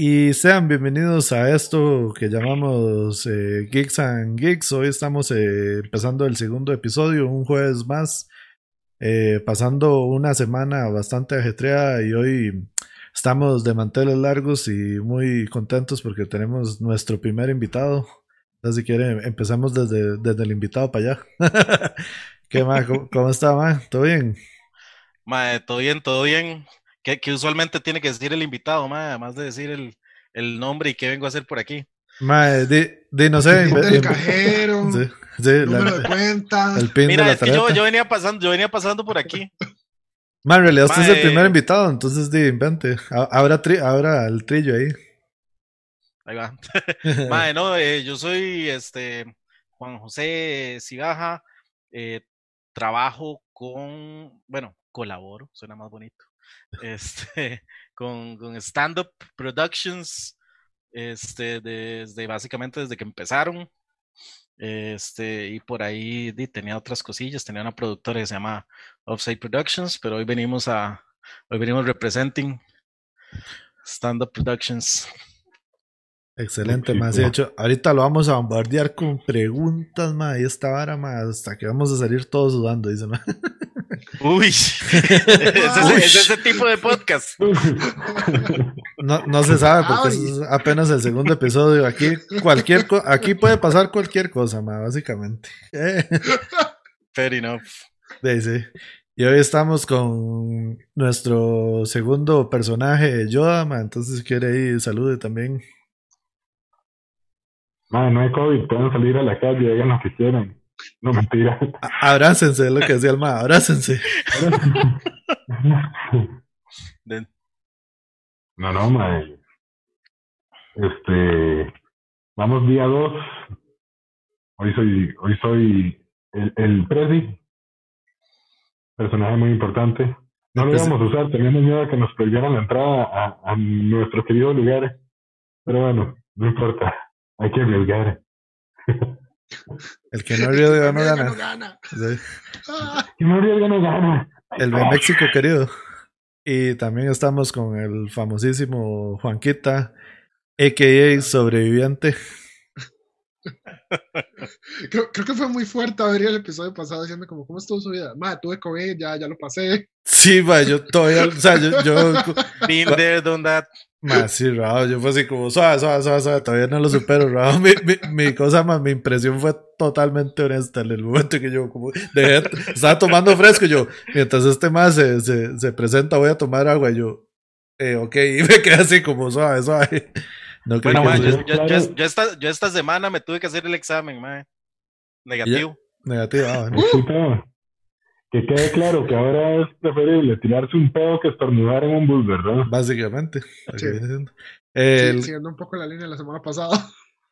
Y sean bienvenidos a esto que llamamos eh, Geeks and Geeks. Hoy estamos eh, empezando el segundo episodio, un jueves más, eh, pasando una semana bastante ajetreada y hoy estamos de manteles largos y muy contentos porque tenemos nuestro primer invitado. Entonces, si quieren, empezamos desde, desde el invitado para allá. ¿Qué más? ¿Cómo, está, ma? ¿Todo bien? Ma, todo bien, todo bien que, usualmente tiene que decir el invitado, además de decir el, el, nombre y qué vengo a hacer por aquí. Mae, di, no sé. El cajero, sí, sí, número de cuenta. El pin Mira, de la es que yo, yo, venía pasando, yo venía pasando por aquí. Mae, en realidad usted es el primer invitado, entonces di, invente. Ahora, tri, el trillo ahí. Ahí va. Mae, no, eh, yo soy este Juan José Cibaja. Eh, trabajo con, bueno, colaboro, suena más bonito este, con, con Stand Up Productions, este, desde básicamente desde que empezaron. Este, y por ahí tenía otras cosillas, tenía una productora que se llama Offside Productions, pero hoy venimos a, hoy venimos representing Stand Up Productions. Excelente, más de hecho, ahorita lo vamos a bombardear con preguntas, más y esta vara, más hasta que vamos a salir todos sudando, dice, Uy, es, ese tipo de podcast. No, no se sabe porque es apenas el segundo episodio. Aquí cualquier aquí puede pasar cualquier cosa, ma, básicamente. Fair enough. Sí, Y hoy estamos con nuestro segundo personaje, Yoda, ma, entonces si quiere ir, salude también. Ma, no hay COVID, pueden salir a la calle, hagan lo que quieran. No mentira. Abrácense, es lo que decía el ma, abrácense. no, no, ma. Este. Vamos día 2. Hoy soy, hoy soy el, el Prezi. Personaje muy importante. No lo íbamos a usar, teníamos miedo a que nos prohibieran la entrada a, a nuestro querido lugar. Pero bueno, no importa. Hay que arriesgar. El que no arriesga no gana. No gana. El que no arriesga no gana. El de México querido. Y también estamos con el famosísimo Juanquita, a.k.a. sobreviviente. creo, creo, que fue muy fuerte ver el episodio pasado diciendo como, ¿cómo estuvo su vida? Ma, tuve COVID, ya, ya lo pasé. Sí, ma, yo todavía, o sea, yo... yo Been there, done that. Más sí, Raúl, yo fue así como, suave, suave, suave, suave, todavía no lo supero, Raúl. Mi, mi, mi, cosa más, mi impresión fue totalmente honesta en el momento que yo como dejé, estaba tomando fresco, yo, mientras este más se, se, se, presenta, voy a tomar agua, y yo, eh, ok, y me quedé así como suave, suave. No bueno, man, yo, yo, yo, yo, esta, yo esta semana me tuve que hacer el examen, man. Negativo. Negativo, ah, bueno que quede claro que ahora es preferible tirarse un pedo que estornudar en un bus, ¿verdad? Básicamente. El... siguiendo un poco la línea de la semana pasada.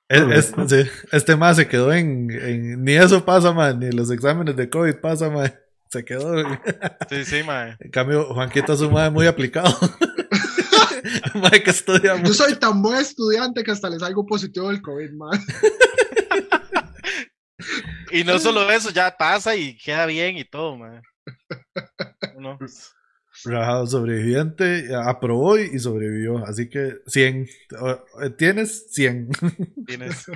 este más se quedó en, Ni eso pasa, man. Ni los exámenes de COVID pasa, man. Se quedó. Sí, sí, man. En cambio, Juanquito es un man muy aplicado. que estudia Yo soy tan buen estudiante que hasta les salgo positivo del COVID, man. Y no solo eso, ya pasa y queda bien y todo, man. No. sobreviviente, aprobó y sobrevivió. Así que 100. Eh, ¿Tienes? 100. Tienes.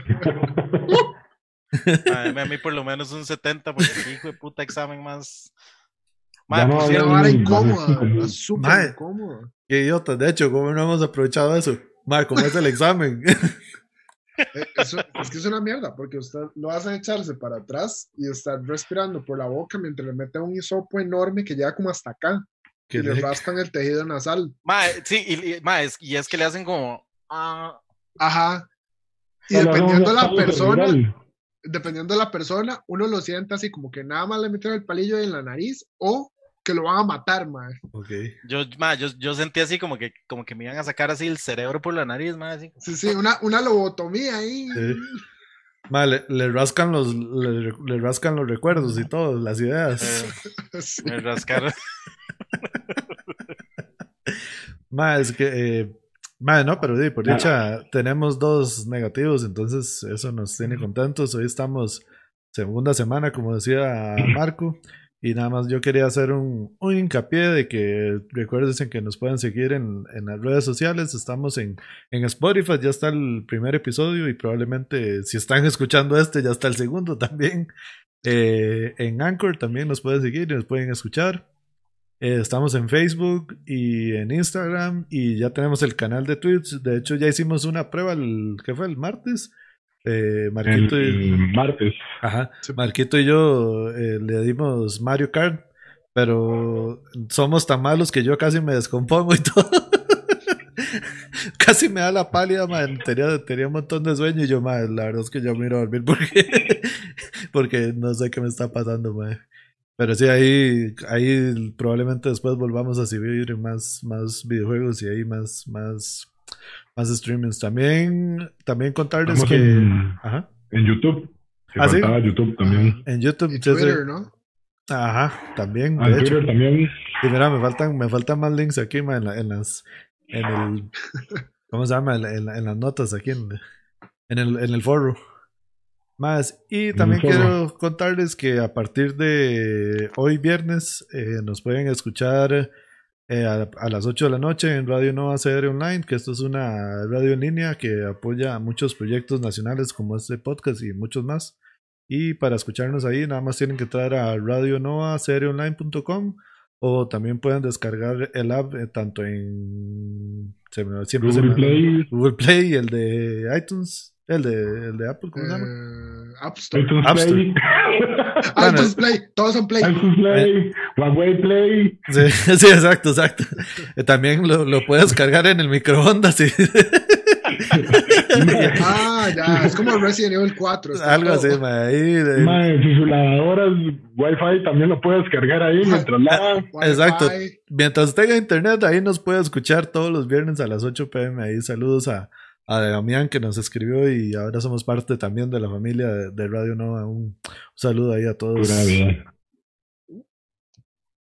a mí por lo menos un 70, porque el hijo de puta examen más. Madre, no, pues, era incómoda, súper incómodo. Qué idiota, de hecho, ¿cómo no hemos aprovechado eso? Madre, ¿cómo es el examen? Eh, es que es una mierda, porque usted lo hace echarse para atrás y estar respirando por la boca mientras le mete un hisopo enorme que llega como hasta acá. Que le raspan el tejido nasal. sí, y, y, es, que le hacen como. Ah. Ajá. Y dependiendo de la persona, dependiendo de la persona, uno lo siente así como que nada más le meten el palillo en la nariz o que lo van a matar, mae. Okay. Yo, ma, yo, yo sentí así como que, como que me iban a sacar así el cerebro por la nariz, mae. Así. Sí, sí, una, una lobotomía ahí. Sí. le, rascan los, le, rascan los recuerdos y todo, las ideas. Eh, Me rascaron. Ma, es que, eh, no, pero sí, por dicha, tenemos dos negativos, entonces eso nos tiene contentos. Hoy estamos segunda semana, como decía Marco. Y nada más yo quería hacer un, un hincapié de que recuerden que nos pueden seguir en, en las redes sociales. Estamos en, en, Spotify, ya está el primer episodio y probablemente si están escuchando este ya está el segundo también. Eh, en Anchor también nos pueden seguir y nos pueden escuchar. Eh, estamos en Facebook y en Instagram y ya tenemos el canal de Twitch. De hecho ya hicimos una prueba el que fue el martes eh, Marquito el, martes. Ajá. Marquito y yo eh, le dimos Mario Kart, pero somos tan malos que yo casi me descompongo y todo. casi me da la pálida, man. Tenía, tenía, un montón de sueño y yo, man, la verdad es que yo me a dormir porque, porque no sé qué me está pasando, man. Pero sí, ahí, ahí probablemente después volvamos a subir más, más videojuegos y ahí más, más más streamings. También, también contarles que. En, Ajá. en YouTube. ¿Ah, sí? YouTube también. En YouTube. Y Twitter, ¿no? Ajá, también. Ah, de Twitter también. Y mira, me faltan, me faltan más links aquí, en, en, las. En el. ¿Cómo se llama? En, en las notas aquí en, en, el, en el foro. Más. Y también quiero contarles que a partir de hoy viernes eh, nos pueden escuchar eh, a, las 8 de la noche en Radio Nova CR Online, que esto es una radio en línea que apoya muchos proyectos nacionales como este podcast y muchos más. Y para escucharnos ahí, nada más tienen que entrar a radionovacronline.com o también pueden descargar el app eh, tanto en Google, Play. Google Play y el de iTunes el de, el de Apple, ¿cómo se llama? Eh, App Store. App Store. iTunes Play, todos son Play. iTunes Play, Huawei Play. Sí, sí, exacto, exacto. Eh, también lo, lo puedes cargar en el microondas. Sí. ah, ya, es como Resident Evil 4. Algo así, ma, ahí. De... si su lavadora es Wi-Fi, también lo puedes cargar ahí mientras lava. Exacto. Mientras tenga internet, ahí nos puede escuchar todos los viernes a las 8 pm. Ahí saludos a, a Damián que nos escribió y ahora somos parte también de la familia de, Radio Nova. Un, saludo ahí a todos.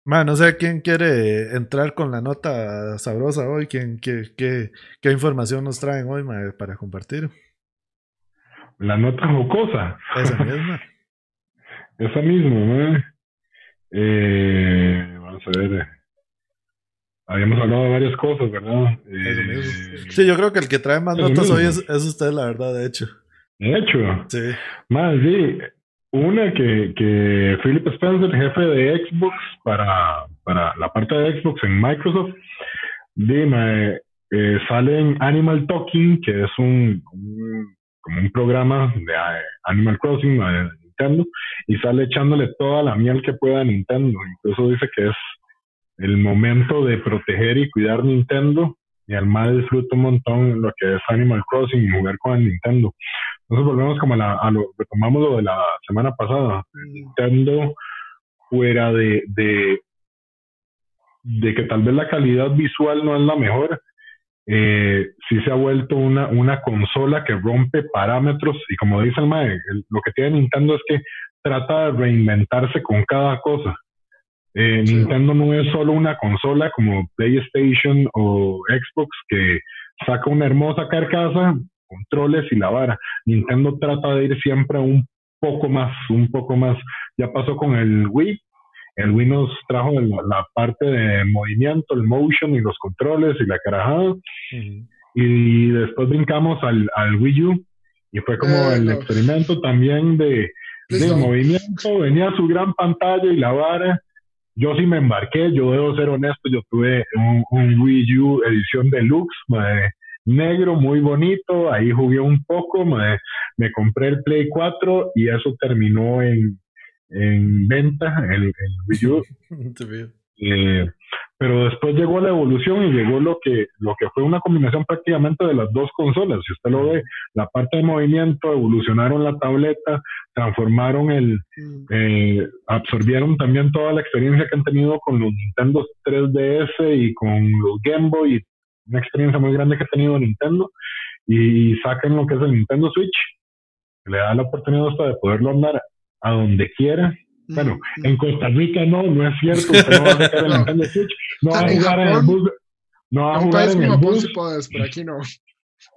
Man, no sé quién quiere entrar con la nota sabrosa hoy, quién, qué, qué, qué información nos traen hoy para compartir. La nota jocosa. Esa misma. Esa misma, eh, vamos a ver habíamos hablado de varias cosas, ¿verdad? Eh, sí, yo creo que el que trae más notas hoy es, usted, la verdad, de hecho. De hecho. Sí. Más, sí. Una que, que Philip Spencer, jefe de Xbox para, para la parte de Xbox en Microsoft, dime, eh, sale en Animal Talking, que es un, como un programa de eh, Animal Crossing de Nintendo, y sale echándole toda la miel que pueda a Nintendo. Incluso dice que es el momento de proteger y cuidar Nintendo y al más disfruto un montón lo que es Animal Crossing y jugar con el Nintendo. Entonces volvemos como a, lo, retomamos lo de la semana pasada. Nintendo fuera de, de, de que tal vez la calidad visual no es la mejor, eh, sí se ha vuelto una, una consola que rompe parámetros y como dice el MAE, lo que tiene Nintendo es que trata de reinventarse con cada cosa. Eh, Nintendo no es solo una consola como PlayStation o Xbox que saca una hermosa carcasa, controles y la vara. Nintendo trata de ir siempre un poco más, un poco más. Ya pasó con el Wii. El Wii nos trajo la, parte de movimiento, el motion y los controles y la carajada. Y después brincamos al, al Wii U y fue como eh, el experimento también de, de movimiento. Venía su gran pantalla y la vara yo sí me embarqué, yo debo ser honesto, yo tuve un, Wii U edición deluxe, negro, muy bonito, ahí jugué un poco, me compré el Play 4 y eso terminó en, en venta, el Wii U. eh, pero después llegó la evolución y llegó lo que, lo que fue una combinación prácticamente de las dos consolas. Si usted lo ve, la parte de movimiento, evolucionaron la tableta, transformaron el, mm. eh, absorbieron también toda la experiencia que han tenido con los Nintendo 3DS y con los Game Boy, una experiencia muy grande que ha tenido Nintendo, y sacan lo que es el Nintendo Switch, le da la oportunidad hasta de poderlo andar a donde quiera bueno, en Costa Rica no, no es cierto. no va a sacar el Nintendo Switch. No va a jugar en el bus. No va a jugar en el bus. Puedes, pero aquí no.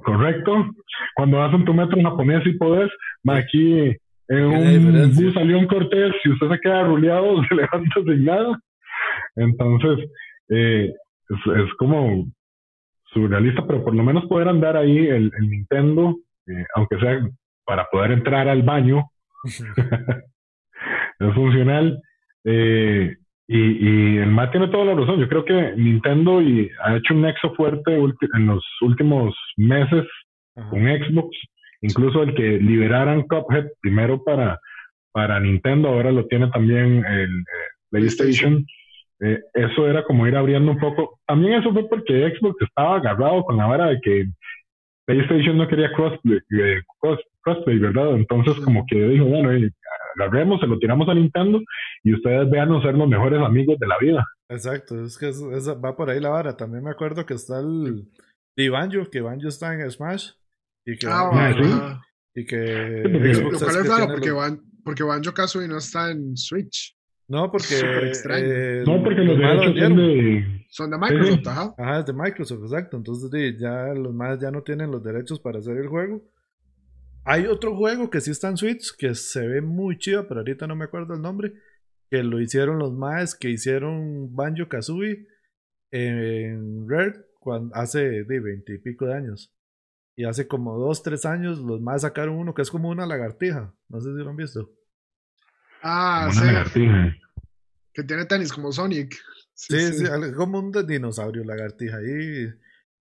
Correcto. Cuando vas en tu metro japonés y podés, aquí en un bus salió un Cortés, si usted se queda ruleado, se levanta sin nada. Entonces, eh, es, como surrealista, pero por lo menos poder andar ahí el, Nintendo, eh, aunque sea para poder entrar al baño, es funcional. Eh, y, y, el Matt tiene toda la razón. Yo creo que Nintendo y ha hecho un nexo fuerte en los últimos meses con Xbox. Incluso el que liberaran Cuphead primero para, para Nintendo, ahora lo tiene también el eh, PlayStation. Eh, eso era como ir abriendo un poco. También eso fue porque Xbox estaba agarrado con la vara de que PlayStation no quería crossplay, eh, crossplay ¿verdad? Entonces como que dijo, bueno, agarremos, se lo tiramos a Nintendo y ustedes vean ser los mejores amigos de la vida. Exacto, es que va por ahí la vara. También me acuerdo que está el de Banjo, que Banjo está en Smash y que, ah, y que Xbox lo cual es raro porque, porque Banjo Kazooie no está en Switch. No, porque. Eh, no, porque los, derechos son de. Son de Microsoft, ajá. Ajá, es de Microsoft, exacto. Entonces, ya los más ya no tienen los derechos para hacer el juego. Hay otro juego que sí está en Switch, que se ve muy chido, pero ahorita no me acuerdo el nombre. Que lo hicieron los más que hicieron Banjo Kazooie en Red cuando, hace de veinte y pico de años. Y hace como dos, tres años los más sacaron uno que es como una lagartija. No sé si lo han visto. Ah, sí. Una lagartija. Que tiene tenis como Sonic. Sí, sí, como un dinosaurio lagartija. Y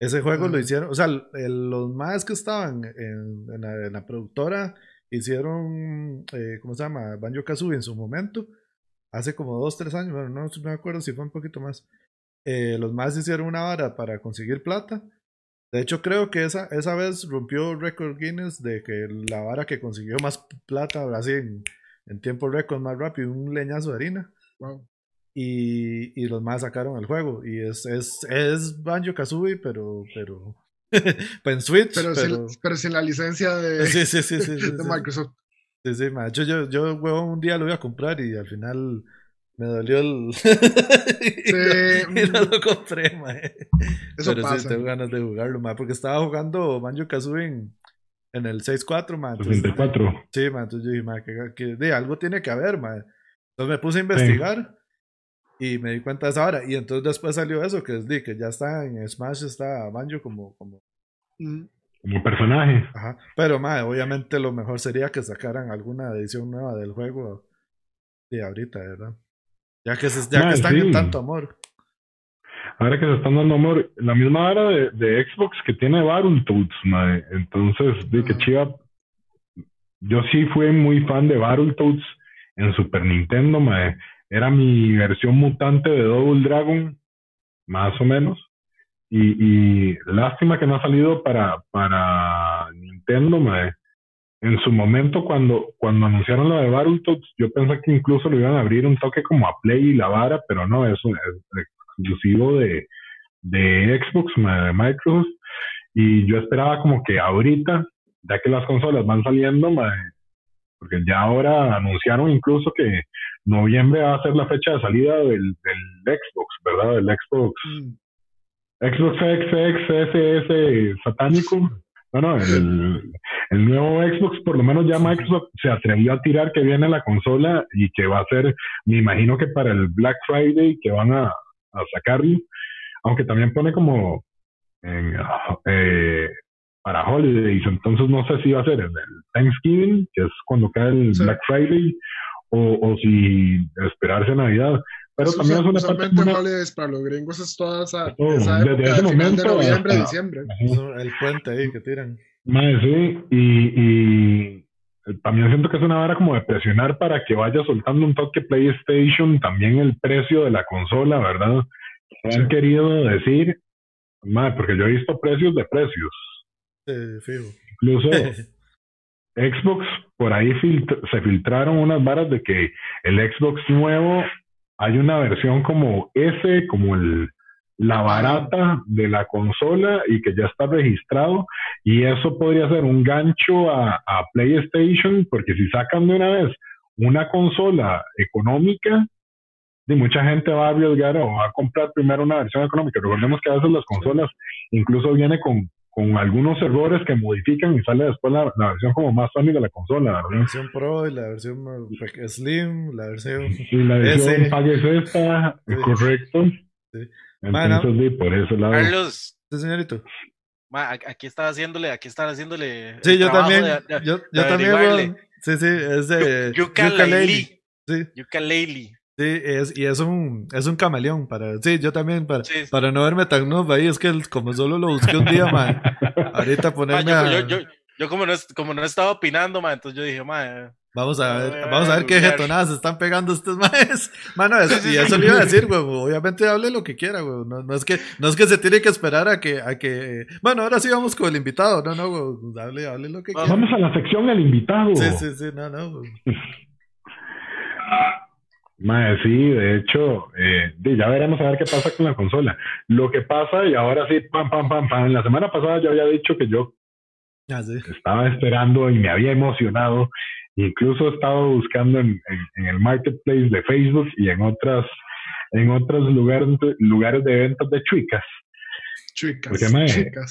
ese juego lo hicieron, o sea, los más que estaban en, la, productora hicieron, eh, ¿cómo se llama? Banjo Kazooie en su momento, hace como dos, tres años, bueno, no, me acuerdo si fue un poquito más. Eh, los más hicieron una vara para conseguir plata. De hecho, creo que esa, esa vez rompió récord Guinness de que la vara que consiguió más plata, así en, en tiempo récord más rápido, un leñazo de harina. Y, y, los más sacaron el juego. Y es, es, es Banjo Kazooie, pero, pero, en Switch. Pero, pero... Sin, la licencia de, sí, sí, sí, de Microsoft. Sí, sí, man. Yo, yo, yo, un día lo iba a comprar y al final me dolió el. y, no, lo compré, man. Eso Pero pasa. sí, tengo ganas de jugarlo, man. Porque estaba jugando Banjo Kazooie en, en el 6.4, man. 64. Sí, man. Entonces yo dije, man, que, que de algo tiene que haber, man. Entonces me puse a investigar y me di cuenta de esa hora. Y entonces después salió eso, que es de que ya está en Smash, está Banjo como... Como, como personaje. Ajá. Pero, madre, obviamente lo mejor sería que sacaran alguna edición nueva del juego de ahorita, ¿verdad? Ya que, se, ya que están en tanto amor. Ahora que se están dando amor, la misma hora de, de Xbox que tiene Battletoads, madre. Entonces, de que chiva, yo sí fui muy fan de Battletoads en Super Nintendo, mae. Era mi versión mutante de Double Dragon, más o menos. Y, lástima que no ha salido para, para Nintendo, mae. En su momento, cuando, cuando anunciaron lo de Battletoads, yo pensé que incluso lo iban a abrir un toque como a Play y la vara, pero no, es, es exclusivo de, de Xbox, de Microsoft. Y yo esperaba como que ahorita, ya que las consolas van saliendo, mae, porque ya ahora anunciaron incluso que noviembre va a ser la fecha de salida del, del Xbox, ¿verdad? Del Xbox. Mm. Xbox X, X, S, S satánico. No, no, el, el, nuevo Xbox, por lo menos ya Microsoft se atrevió a tirar que viene la consola y que va a ser, me imagino que para el Black Friday que van a, a sacarlo, aunque también pone como en, eh, para holidays, entonces no sé si va a ser en el Thanksgiving, que es cuando cae el Black Friday, o, o si esperarse a Navidad. Pero también es una parte holidays para los gringos es toda esa, esa época, desde ese momento de noviembre, diciembre. El puente ahí que tiran. sí, y, y también siento que es una vara como de presionar para que vaya soltando un toque PlayStation, también el precio de la consola, ¿verdad? Han querido decir, madre, porque yo he visto precios de precios. Incluso Xbox, por ahí se filtraron unas varas de que el Xbox nuevo hay una versión como S, como el la barata de la consola y que ya está registrado y eso podría ser un gancho a, PlayStation porque si sacan de una vez una consola económica y mucha gente va a arriesgar o va a comprar primero una versión económica. Recordemos que a veces las consolas incluso viene con con algunos errores que modifican y sale después la, versión como más sónica de la consola, ¿verdad? La versión Pro y la versión Slim, la versión. Y la versión pagues esta, correcto. Sí. Entonces, por eso la. Carlos. Sí, señorito. aquí estaba haciéndole, aquí estaba haciéndole. Sí, yo también. yo, yo también. Sí, sí, es de. Yucaleli. Sí. Yucaleli. Sí, es, y es un, es un camaleón para, sí, yo también, para, para no verme tan noob ahí, es que como solo lo busqué un día, man, ahorita ponerme yo, yo, yo, como no, como no estaba opinando, man, entonces yo dije, man, Vamos a ver, vamos a ver qué jetonadas están pegando estos maes. Mano, y eso le iba a decir, güey. Obviamente hable lo que quiera, güey. No, no, es que, no es que se tiene que esperar a que, a que. Bueno, ahora sí vamos con el invitado. No, no, güey. Hable, hable lo que quiera. Vamos a la sección del invitado. Sí, sí, sí, no, no. Mae, sí, de hecho, eh, ya veremos a ver qué pasa con la consola. Lo que pasa, y ahora sí, pam, pam, pam, pam. La semana pasada yo había dicho que yo ah, estaba esperando y me había emocionado. Incluso he estado buscando en, el marketplace de Facebook y en otras en otros lugares, lugares de ventas de chuicas. Chuicas,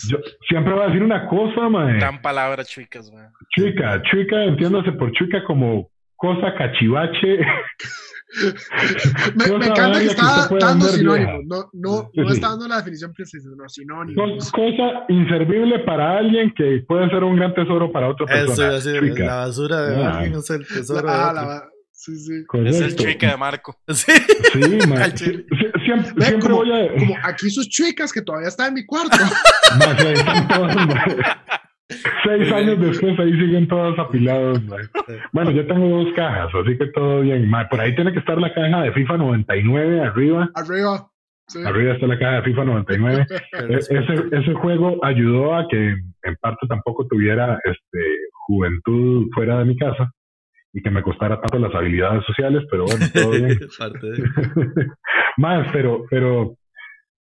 Yo siempre voy a decir una cosa, mae. Gran palabra, chuicas, mae. Chuica, chuica, entiéndase por chuica como cosa cachivache me, me, encanta que está dando sinónimos, no, no, no está dando la definición precisa, no, sinónimos. Cosa inservible para alguien que puede ser un gran tesoro para otra persona. Eso, la basura de ah. alguien es el tesoro de ah, la, sí, sí. Es el chuica de Marco. Sí, sí man. siempre, siempre como, voy a... como aquí sus chuicas que todavía está en mi cuarto. Seis años después ahí siguen todos apilados. Bueno, yo tengo dos cajas, así que todo bien. Por ahí tiene que estar la caja de FIFA 99 arriba. Arriba. Arriba está la caja de FIFA 99. E-, ese, ese juego ayudó a que en parte tampoco tuviera este, juventud fuera de mi casa y que me costara tanto las habilidades sociales, pero bueno, todo bien. Más, pero, pero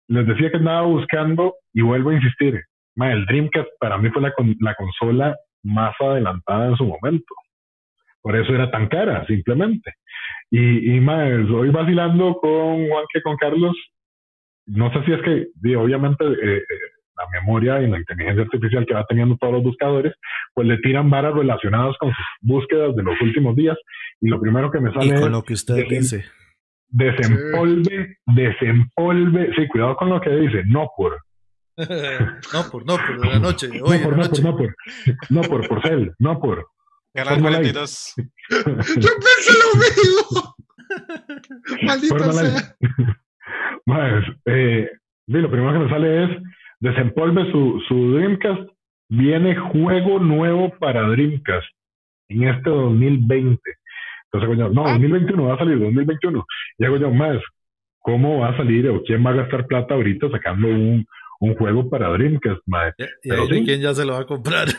les decía que andaba buscando y vuelvo a insistir, el Dreamcast para mí fue la, la consola más adelantada en su momento. Por eso era tan cara, simplemente. Y, y más, hoy vacilando con Juan que con Carlos, no sé si es que, obviamente, eh, eh, la memoria y la inteligencia artificial que va teniendo todos los buscadores, pues le tiran varas relacionadas con sus búsquedas de los últimos días. Y lo primero que me sale y con lo que usted dice. Desempolve, desempolve, sí, cuidado con lo que dice, no por, no por, no por, de la noche. Hoy no, por, no, por, no por, no por, por cel, no por. Canal 42. Yo pensé lo mismo. Maldito sea. Más, eh, lo primero que me sale es desempolve su, su Dreamcast. Viene juego nuevo para Dreamcast en este 2020. Entonces, coño, no, 2021 va a salir, 2021. Y hago yo, más, ¿cómo va a salir o quién va a gastar plata ahorita sacando un, un juego para Dreamcast. ¿Y, Pero quién ya se lo va a comprar?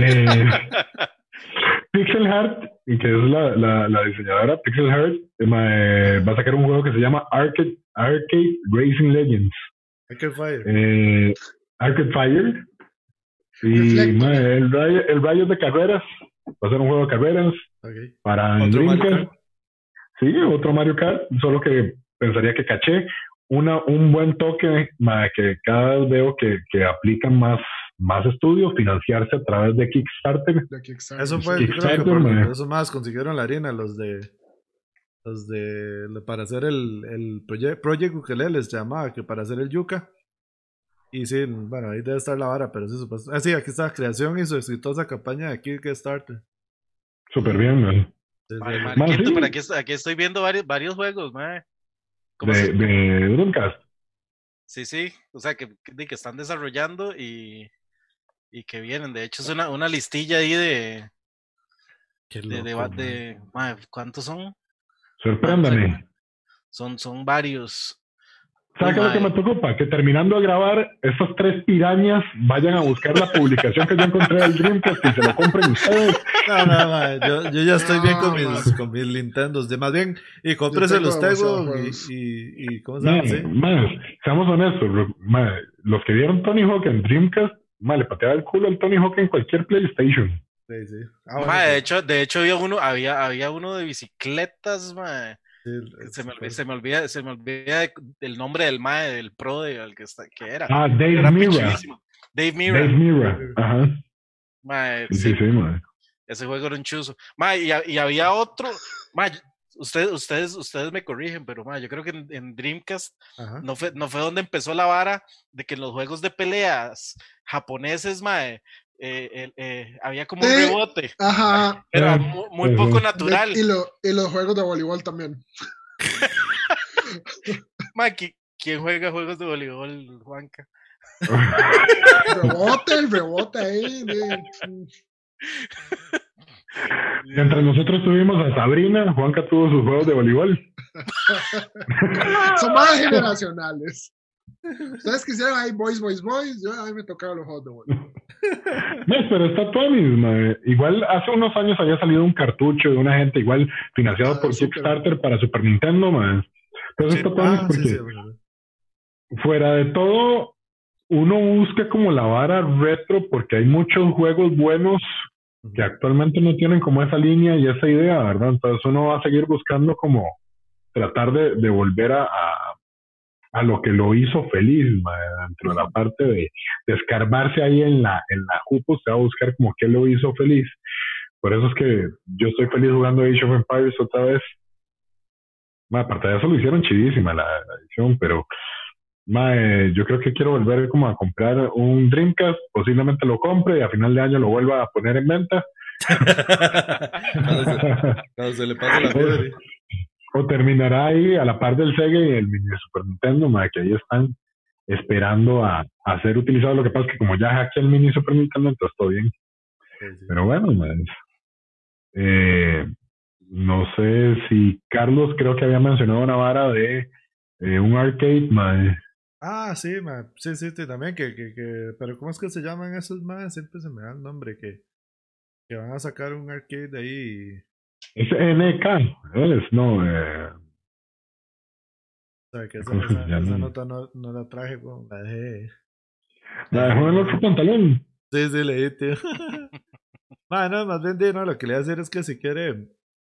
Eh, Pixel Heart, que es la, la, la diseñadora Pixel Heart, eh, va a sacar un juego que se llama Arcade, Arcade Racing Legends. Arcade Fire. Eh, Arcade Fire. Y el, rayo, el rayo de carreras. Va a ser un juego de carreras para Dreamcast. Sí, otro Mario Kart, solo que pensaría que caché una, un buen toque que cada vez veo que, que aplican más, más estudios, financiarse a través de Kickstarter. Eso fue, Kickstarter, eso más consiguieron la harina los de los de para hacer el, el Project, Project Ukelele se llamaba, que para hacer el Yuka. Y sí, bueno, ahí debe estar la vara, pero sí, pues, ah, sí, aquí está creación y su exitosa campaña de Kickstarter. Súper bien, man. aquí, aquí, estoy viendo varios, varios juegos, man de, de, Dreamcast. Sí, sí, o sea, que, que están desarrollando y, y que vienen. De hecho, es una, una listilla ahí de. de, de, ¿Cuántos son? Sorpréndame. Son, son varios. ¿Sabes qué es lo que me preocupa? Que terminando de grabar, esas tres pirañas vayan a buscar la publicación que yo encontré del Dreamcast y se lo compren ustedes. No, no, no, yo, yo ya estoy bien con mis, con mis Nintendos. De más bien, y cómprese los Tego y, y, y, ¿cómo se llama? ¿Sí? Seamos honestos, los que vieron Tony Hawk en Dreamcast, le pateaba el culo al Tony Hawk en cualquier PlayStation. Sí, sí. Ah, de hecho, de hecho había uno, había, había uno de bicicletas, se, me, se, me, olvida, se me olvida el nombre del MAE, del pro de, que, está, que era. Ah, Dave Mira. Dave Mirra. Dave Mirra, ajá. sí, sí, Ese juego era un chuzo. y, y, había otro. ustedes, ustedes, ustedes me corrigen, pero yo creo que en, Dreamcast no fue, no fue donde empezó la vara de que en los juegos de peleas japoneses, mae, eh, eh, había como un rebote. Ajá. Era muy, poco natural. Y, y, los juegos de voleibol también. ¿quién juega juegos de voleibol, Juanca? rebote, el rebote ahí. Entre nosotros tuvimos a Sabrina, Juanca tuvo sus juegos de voleibol. Son más generacionales. Ustedes quisieron ahí boys, boys, boys, yo a mí me tocaba los de voleibol. No, pero está todo mismo. Igual hace unos años había salido un cartucho de una gente igual financiado ah, por Kickstarter para Super Nintendo, man. Entonces está todo ah, porque fuera de todo, uno busca como la vara retro porque hay muchos juegos buenos que actualmente no tienen como esa línea y esa idea, ¿verdad? Entonces uno va a seguir buscando como tratar de, volver a, a, lo que lo hizo feliz, dentro de la parte de, de, escarbarse ahí en la, en la jupo, se va a buscar como qué lo hizo feliz. Por eso es que yo estoy feliz jugando Age of Empires otra vez. aparte de eso lo hicieron chidísima la edición, pero Mae, yo creo que quiero volver como a comprar un Dreamcast, posiblemente lo compre y a final de año lo vuelva a poner en venta. cuando, se, le pase la fiebre. O terminará ahí a la par del Sega y el mini Super Nintendo, que ahí están esperando a, a, ser utilizados. Lo que pasa es que como ya hackeé el mini Super Nintendo, entonces todo bien. Pero bueno, mae, eh, no sé si Carlos creo que había mencionado una vara de eh, un arcade, mae. Ah, sí, ma. sí, sí, sí, también que, que, que, pero ¿cómo es que se llaman esos más? Siempre se me da el nombre que, que van a sacar un arcade de ahí. Es NK, es, no, eh. O sea, que esa, esa, nota no, no, la traje, la dejé. La dejó en otro pantalón. Sí, sí, leí, tío. no, más bien, no, lo que le voy a decir es que si quiere,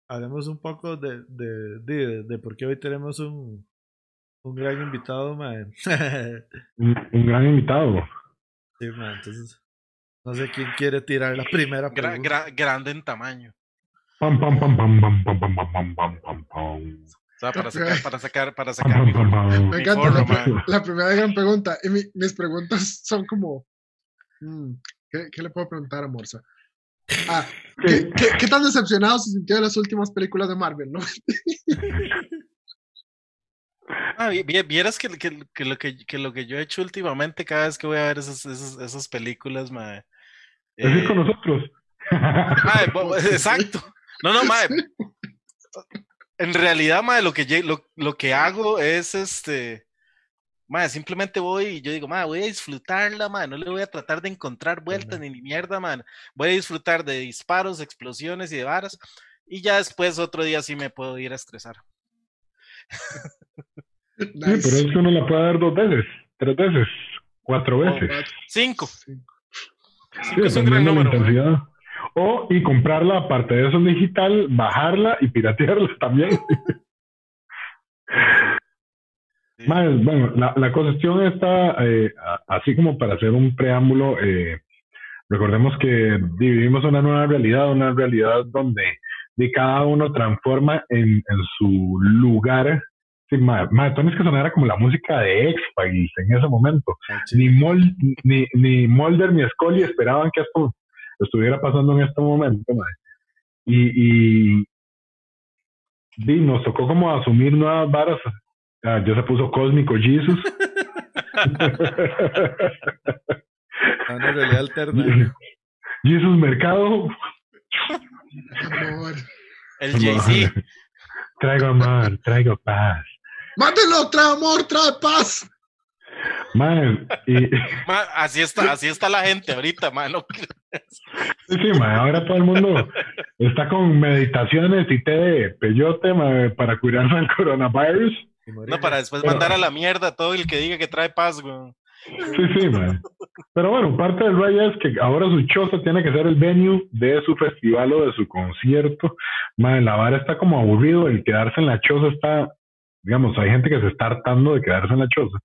hablemos un poco de, de, de, de por qué hoy tenemos un, un gran invitado, man. un, gran invitado. Sí, man. Entonces, no sé quién quiere tirar la primera pregunta. grande en tamaño. Pam, pam, pam, pam, pam, pam, pam, pam, pam, pam, pam. O sea, para sacar, para sacar, para sacar. Me encanta la, primera gran pregunta. Y mis preguntas son como, mm, ¿qué, ¿qué, le puedo preguntar a Morsa? Ah, ¿qué, qué, qué tan decepcionado se sintió de las últimas películas de Marvel, no? Ah, vieras que, que, que, lo que, que, lo que yo he hecho últimamente cada vez que voy a ver esas, esas, esas películas, mae. Eh, con nosotros. exacto. No, no, mae. En realidad, mae, lo que, lo, lo que hago es este. Mae, simplemente voy y yo digo, mae, voy a disfrutarla, mae, no le voy a tratar de encontrar vueltas ni, ni mierda, man. Voy a disfrutar de disparos, explosiones y de varas. Y ya después, otro día sí me puedo ir a estresar. Sí, pero es que uno la puede dar dos veces, tres veces, cuatro veces. cinco. Cinco es un gran número. O y comprarla aparte de eso digital, bajarla y piratearla también. bueno, la, la cuestión está eh, así como para hacer un preámbulo. Eh, recordemos que vivimos una nueva realidad, una realidad donde de cada uno transforma en, en su lugar Sí, madre, es que sonara como la música de X-Files en ese momento. Ah, ni, ni, ni Mulder ni Scully esperaban que esto estuviera pasando en este momento, madre. Y, y, nos tocó como asumir nuevas varas. Ah, ya se puso Cósmico Jesus. Una realidad alterna. Jesus Mercado. Amor. El Jay-Z. Traigo amor, traigo paz. Mándelo, trae amor, trae paz. Y... así está, así está la gente ahorita, mano. Sí, sí, man, ahora todo el mundo está con meditaciones y té de peyote para curarse del coronavirus. No, para después mandar a la mierda todo el que diga que trae paz, güey. Sí, sí, man. Pero bueno, parte del rey es que ahora su choza tiene que ser el venue de su festival o de su concierto. Man, la vara está como aburrido, el quedarse en la choza está digamos, hay gente que se está hartando de quedarse en la choza,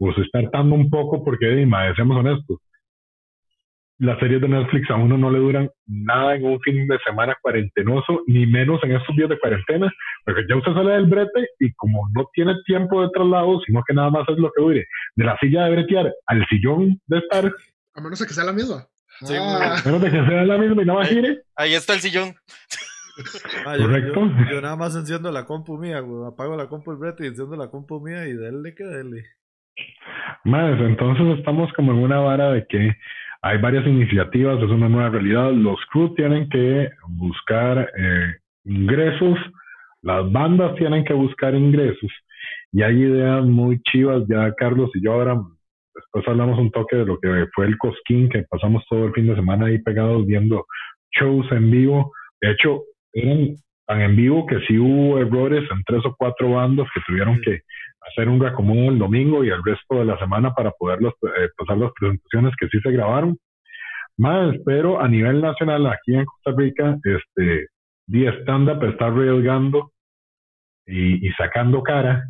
o se está hartando un poco porque, dime, seamos honestos, las series de Netflix a uno no le duran nada en un fin de semana cuarentenoso, ni menos en estos días de cuarentena, porque ya usted sale del brete y como no tiene tiempo de traslado, sino que nada más es lo que dure, de la silla de bretear al sillón de estar. A menos de que sea la misma. Ah. A menos de que sea la misma y no más gire. Ahí está el sillón. Ah, Correcto. Yo, nada más enciendo la compu mía, apago la compu del brete y enciendo la compu mía y dele que dele. Más, entonces estamos como en una vara de que hay varias iniciativas, es una nueva realidad. Los crews tienen que buscar eh, ingresos, las bandas tienen que buscar ingresos y hay ideas muy chivas. Ya Carlos y yo ahora después hablamos un toque de lo que fue el Cosquín, que pasamos todo el fin de semana ahí pegados viendo shows en vivo. De hecho, eran tan en vivo que sí hubo errores en tres o cuatro bandas que tuvieron que hacer un reacomodo el domingo y el resto de la semana para poder eh, pasar las presentaciones que sí se grabaron. Más, pero a nivel nacional, aquí en Costa Rica, este, The Stand Up está arriesgando y, y sacando cara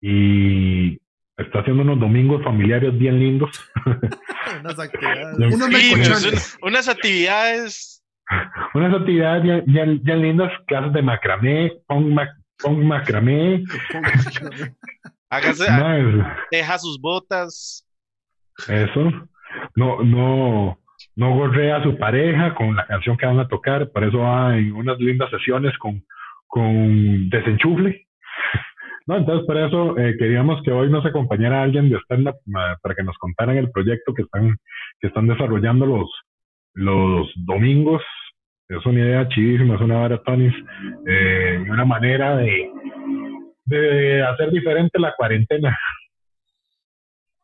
y está haciendo unos domingos familiares bien lindos. unas actividades. unas actividades. Unas actividades bien, bien, lindas, clases de macramé, pong, con macramé. Hágase, deja sus botas. Eso. No, no, no gorrea a su pareja con la canción que van a tocar. Por eso hay unas lindas sesiones con, con desenchufle. No, entonces por eso eh, queríamos que hoy nos acompañara alguien de stand para que nos contaran el proyecto que están, que están desarrollando los, los domingos es una idea chidísima, es una vara eh, y una manera de, de hacer diferente la cuarentena.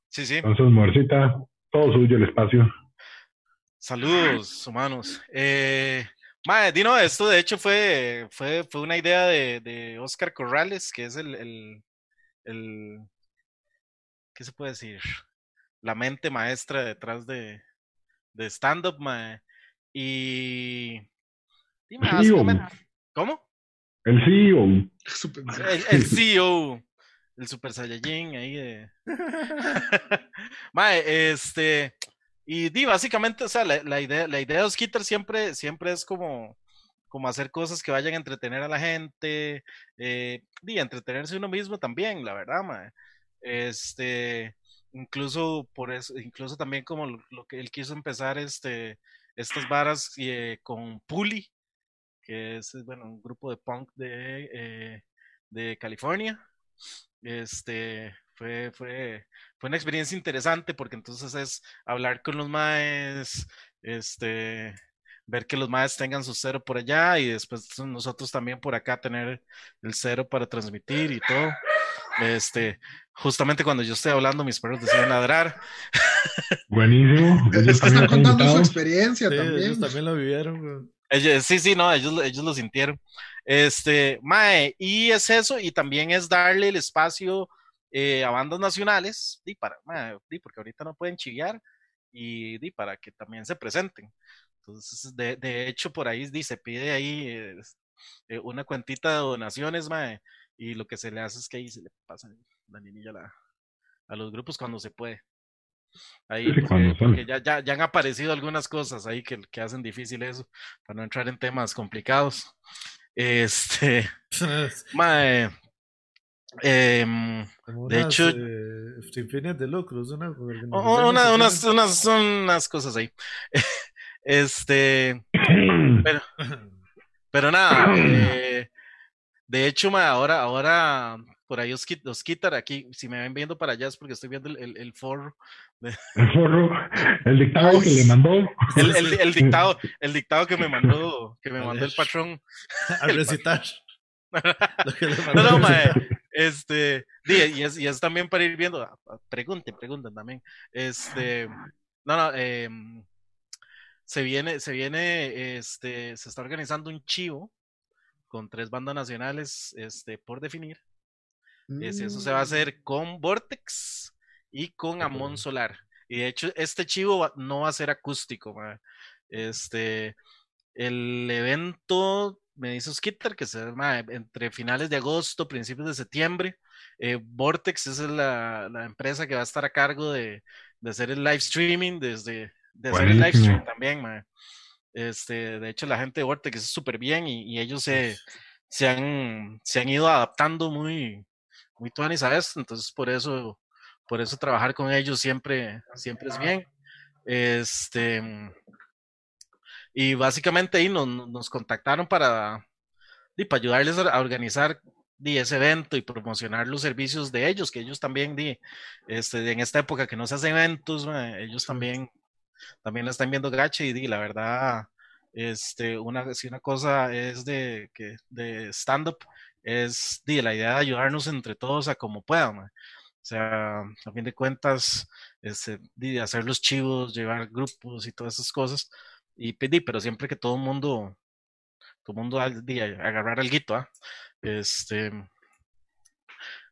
Sí, sí. Entonces, Muercita, todo suyo el espacio. Saludos, humanos. Eh, Dino, esto de hecho fue, fue, fue una idea de, de Oscar Corrales, que es el, el, el, ¿qué se puede decir? La mente maestra detrás de, de stand-up, y Dime, e ¿Cómo? El CEO. El, CEO. El Super Saiyajin ahí de. Mae, este. Y di, básicamente, o sea, la, idea, la idea de Skitter siempre, siempre es como, como hacer cosas que vayan a entretener a la gente. Eh, y entretenerse uno mismo también, la verdad, mae. Este. Incluso por eso, incluso también como lo, que él quiso empezar, este, estas varas eh, con Puli, que es, bueno, un grupo de punk de, eh, de California. Este, fue, fue, fue una experiencia interesante porque entonces es hablar con los maes, este, ver que los maes tengan su cero por allá y después nosotros también por acá tener el cero para transmitir y todo. Este, justamente cuando yo estoy hablando, mis perros deciden ladrar. Buenísimo. están contando su experiencia también. Ellos también lo vivieron sí, sí, no, ellos, ellos lo sintieron. Este, Mae, y es eso, y también es darle el espacio eh, a bandas nacionales, y para, porque ahorita no pueden chillar, y, y, para que también se presenten. Entonces, de, de hecho, por ahí se pide ahí eh, una cuentita de donaciones, Mae, y lo que se le hace es que ahí se le pasa la niña a los grupos cuando se puede. Ahí, porque, ya, ya, ya, han aparecido algunas cosas ahí que, que, hacen difícil eso, para no entrar en temas complicados. Este, mae, eh, de hecho, eh, de lucro, una, una, unas, unas, unas cosas ahí. este, pero, pero nada, eh, de hecho, mae, ahora, ahora por ahí os, os quitar aquí, si me ven viendo para allá es porque estoy viendo el, el, el forro el forro, el dictado que le mandó. El, el, el, dictado, el dictado que me mandó, que me mandó el patrón. A recitar. no, no, mae, este, y es, y es también para ir viendo, ah, ah, pregunten, pregunten también, este, no, no, eh, se viene, se viene, este, se está organizando un chivo con tres bandas nacionales, este, por definir, eso se va a mm. hacer con Vortex, y con Amon Solar. Y de hecho, este chivo no va a ser acústico. Este, el evento, me dice Skitter, que se llama entre finales de agosto, principios de septiembre. Eh, Vortex es la, la, empresa que va a estar a cargo de, de, hacer el live streaming desde, de hacer el live stream también. Este, de hecho, la gente de Vortex es súper bien y, y, ellos se, se, han, se han ido adaptando muy, muy tuanis a esto, entonces por eso, por eso trabajar con ellos siempre, siempre es bien. Este, y básicamente ahí nos, nos contactaron para, para ayudarles a organizar ese evento y promocionar los servicios de ellos, que ellos también, di, este, en esta época que no se hacen eventos, ellos también, también la están viendo gache y la verdad, este, una, si una cosa es de, que, de stand-up, es di, la idea de ayudarnos entre todos a como puedan. O sea, a fin de cuentas, este, de hacer los chivos, llevar grupos y todas esas cosas. Y pedí, pero siempre que todo el mundo, todo el mundo agarrar el guito, ¿ah? Este,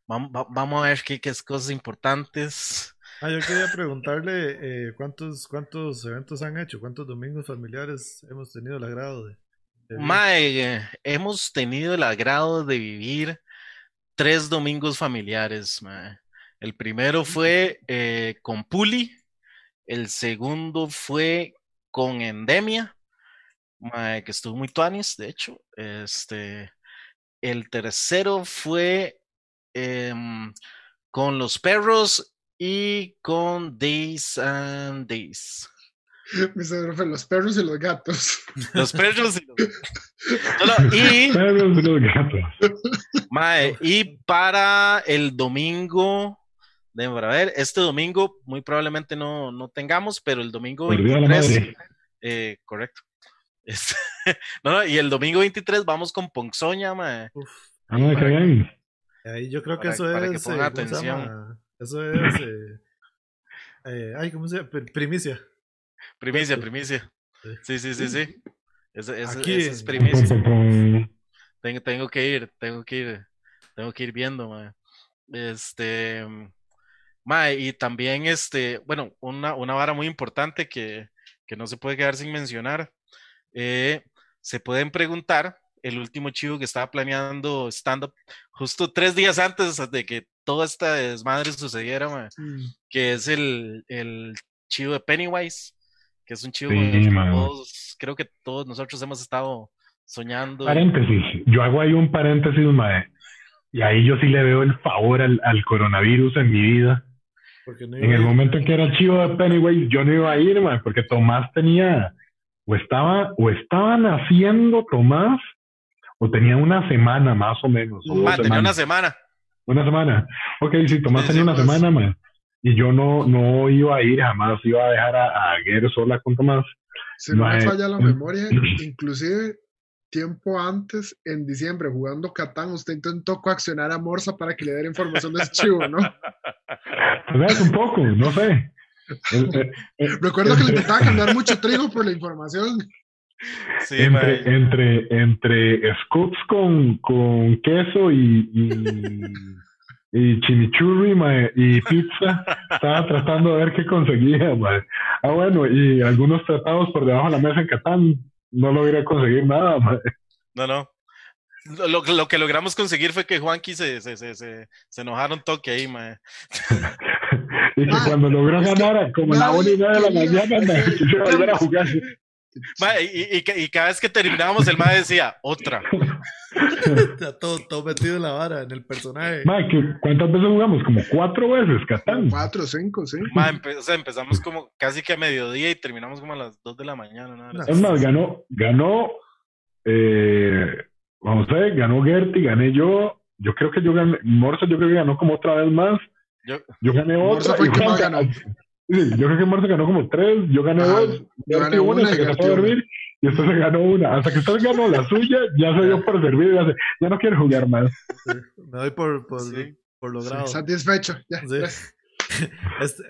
vamos, a ver qué, qué cosas importantes. Ah, yo quería preguntarle eh, cuántos cuántos eventos han hecho, cuántos domingos familiares hemos tenido el agrado de. Mae, hemos tenido el agrado de vivir tres domingos familiares. El primero fue eh, con Puli, el segundo fue con Endemia, que estuvo muy tuanis, de hecho. Este, el tercero fue em, con los perros y con Days and Days. Mi fue los perros y los gatos. Los perros y los gatos. y, perros y los gatos. Mae, y para el domingo, para ver, este domingo muy probablemente no, no tengamos, pero el domingo 23, eh, correcto. Este, no, y el domingo 23 vamos con Ponzoña, mae. Ah, qué bien. Ahí yo creo que eso es. Que eh, atención. Eso es. Eh, eh, ay, ¿cómo se llama? Primicia. Primicia, primicia. Sí, sí, sí, sí. Eso, Aquí, es primicia. tengo, tengo que ir, tengo que ir, tengo que ir viendo. Este. Mae, y también, este, bueno, una, una vara muy importante que, que no se puede quedar sin mencionar eh, se pueden preguntar el último chivo que estaba planeando stand-up justo tres días antes de que toda esta desmadre sucediera, mm. que es el, el, chivo de Pennywise, que es un chivo que todos, creo que todos nosotros hemos estado soñando. Paréntesis, yo hago ahí un paréntesis, mae, y ahí yo sí le veo el favor al, al coronavirus en mi vida. en el momento en que era el chivo de Pennywise, yo no iba a ir, mae, porque Tomás tenía o estaba, o estaban haciendo Tomás, o tenía una semana más o menos. ah, tenía una semana. Una semana. Ok, sí, Tomás tenía una semana más. Y yo no, no iba a ir, jamás iba a dejar a, a Guerrero sola con Tomás. Se me falla la memoria, inclusive tiempo antes, en diciembre, jugando Catán, usted intentó coaccionar a Morsa para que le diera información de ese chivo, ¿no? Pues un poco, no sé. Recuerdo que le intentaba cambiar mucho trigo por la información. entre, entre, entre scoops con, con queso y, y, chimichurri y pizza, estaba tratando de ver qué conseguía. Ah, bueno, y algunos tratados por debajo de la mesa en Catán, no logré conseguir nada. No, no. Lo, lo, que logramos conseguir fue que Juanqui se, se, se, se, se enojaron toque ahí, mae. Y que cuando logró ganar, como la una y de la mañana, me volver a jugar. y, y, cada vez que terminábamos, el mae decía, otra. Está todo, todo metido en la vara, en el personaje. ¿cuántas veces jugamos? Como cuatro veces, Catán. Cuatro, cinco, sí. o sea, empezamos como casi que a mediodía y terminamos como a las dos de la mañana. ¿no? Es más, ganó, ganó, eh, vamos a ver, ganó Gerti, gané yo. Yo creo que yo gané, Morse yo creo que ganó como otra vez más. Yo, yo gané otra. Fue que ganó. Sí, yo creo que Morse ganó como tres, yo gané dos, yo gané una, se quedó a dormir y usted se ganó una. Hasta que usted ganó la suya, ya se dio por servir y ya, ya no quiere jugar más. me doy por, por, por logrado. satisfecho, ya. Este,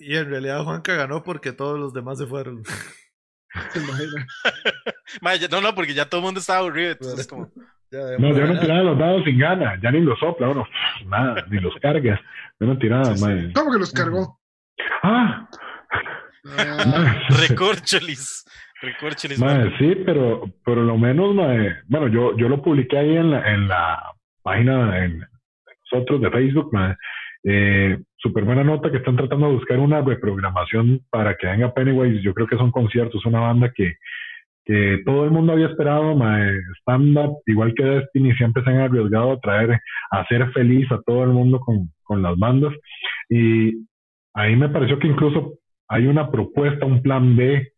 y, en, realidad Juanca ganó porque todos los demás se fueron. no, no, porque ya todo el mundo estaba aburrido, entonces como... no, ya no tiraba los dados sin gana, ya ni los sopla, bueno, nada, ni los cargas. Yo no tiraba, sí, ¿Cómo que los cargó? Ah. ah. Recorcholis. Recorcholis. sí, pero por lo menos, bueno, yo, yo lo publiqué ahí en la, en la página de nosotros de Facebook, Eh, Súper buena nota que están tratando de buscar una reprogramación para que venga Pennywise. Yo creo que son conciertos, una banda que, que todo el mundo había esperado, stand-up, igual que Destiny, siempre se han arriesgado a traer, a hacer feliz a todo el mundo con, con las bandas. Y ahí me pareció que incluso hay una propuesta, un plan B,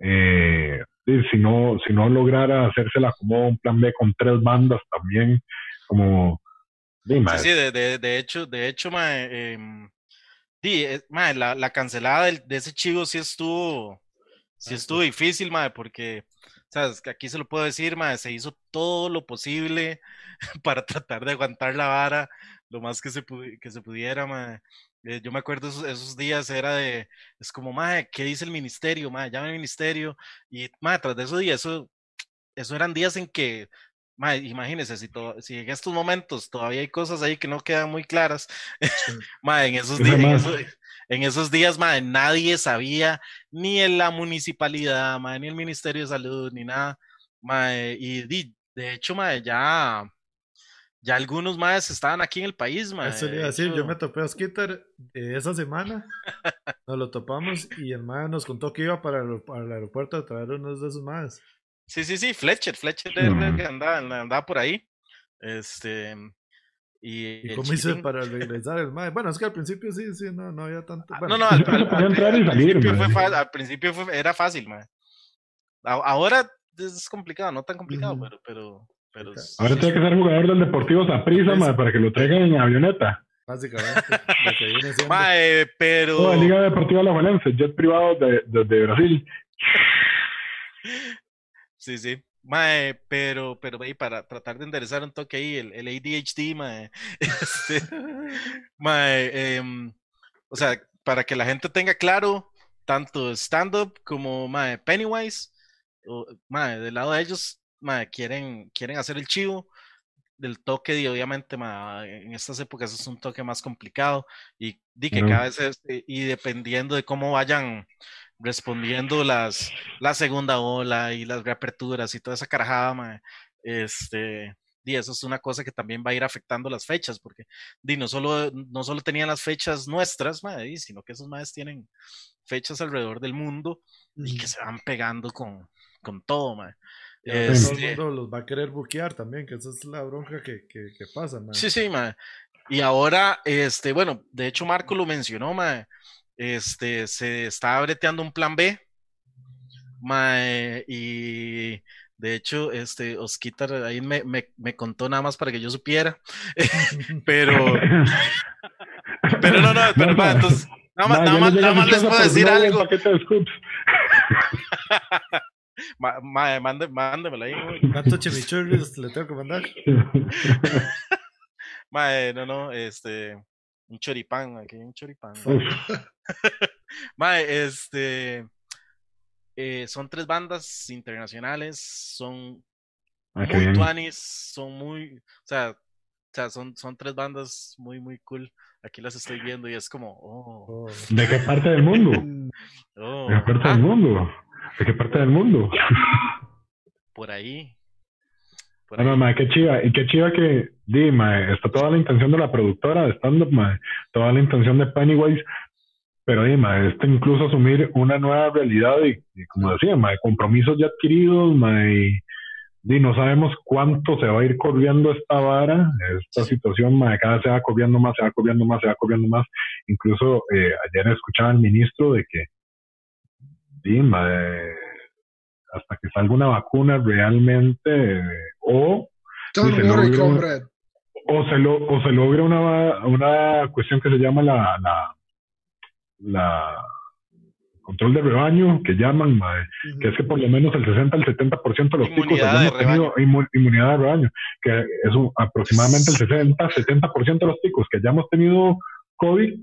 eh, si no, si no lograra hacérsela como un plan B con tres bandas también, como... Sí, sí, de, de, hecho, de hecho, em, eh, la, la, cancelada de, de, ese chivo sí estuvo, sí estuvo difícil, mae, porque, sabes, que aquí se lo puedo decir, mae, se hizo todo lo posible para tratar de aguantar la vara lo más que se, que se pudiera, mae. Eh, yo me acuerdo esos, esos, días, era de, es como, mae, ¿qué dice el ministerio? Mae, llama al ministerio. Y, mae, tras de esos días, eso, eso eran días en que, mae, imagínense, si, si en estos momentos todavía hay cosas ahí que no quedan muy claras, mae, en esos días, en esos, días, mae, nadie sabía, ni en la municipalidad, mae, ni el Ministerio de Salud, ni nada, mae, y de hecho, mae, ya ya algunos más estaban aquí en el país, mae. Eso le iba a decir, yo me topé a Skitter esa semana, nos lo topamos y el mae nos contó que iba para el, aeropuerto a traer unos de esos más. Sí, sí, sí, Fletcher, Fletcher que andaba, andaba por ahí. Este. ¿Y, cómo hice para regresar el mae? Bueno, es que al principio sí, sí, no, no había tanto. Ah, no, no, al, principio, fue, al principio era fácil, mae. Ahora es complicado, no tan complicado, pero, pero Ahora tiene que ser jugador del Deportivo Saprissa, pues, para que lo traigan en avioneta. Básicamente. pero. Liga Deportiva La Valencia, jet privado de, de, Brasil. Sí, sí. Mae, pero, pero para tratar de enderezar un toque ahí, el, el ADHD, mae. Este, mae, em, o sea, para que la gente tenga claro, tanto stand-up como mae, Pennywise, o, mae, del lado de ellos, quieren, quieren hacer el chivo del toque y obviamente en estas épocas es un toque más complicado y di que cada vez este, y dependiendo de cómo vayan respondiendo las la segunda ola y las reaperturas y toda esa carajada este y eso es una cosa que también va a ir afectando las fechas porque di, no solo no solo tenían las fechas nuestras sino que esos más tienen fechas alrededor del mundo y que se van pegando con, con todo todo el este mundo los va a querer buquear también, que esa es la bronca que, que, pasa, man. Sí, sí, man. Y ahora, este, bueno, de hecho Marco lo mencionó, man. Este, se está breteando un plan B, man, y de hecho, este, Osquitar ahí me, me, me, contó nada más para que yo supiera, pero, pero no, no, pero, man, entonces, nada más, nada más, nada más les puedo decir algo. Ma, mándemela ahí, ¿Cuántos chimichurris le tengo que mandar? Mae, no, no, este. Un choripán, aquí un choripán. Mae, este. Eh, son tres bandas internacionales, son ah, muy tuanis, son muy. O sea, o sea son, son tres bandas muy, muy cool. Aquí las estoy viendo y es como. Oh. oh. ¿De qué parte del mundo? Oh. ¿De qué parte del mundo? ¿De qué parte del mundo? Por ahí. Por no, ma, qué chiva. Y qué chiva que, di, está toda la intención de la productora de stand-up, toda la intención de Pennywise, pero di, esto incluso asumir una nueva realidad y, como decía, ma, compromisos ya adquiridos, ma, y di, no sabemos cuánto se va a ir corriendo esta vara, esta situación, ma, cada vez se va corriendo más, se va corriendo más, se va corriendo más. Incluso eh, ayer escuchaba al ministro de que hasta que salga una vacuna realmente, o, se logra, o, se lo, o se logra una, una cuestión que se llama la, la, la control de rebaño, que llaman, que es que por lo menos el 60 al 70% de los ticos hayamos tenido inmunidad de rebaño, que es aproximadamente el 60 70% de los ticos que hayamos tenido COVID,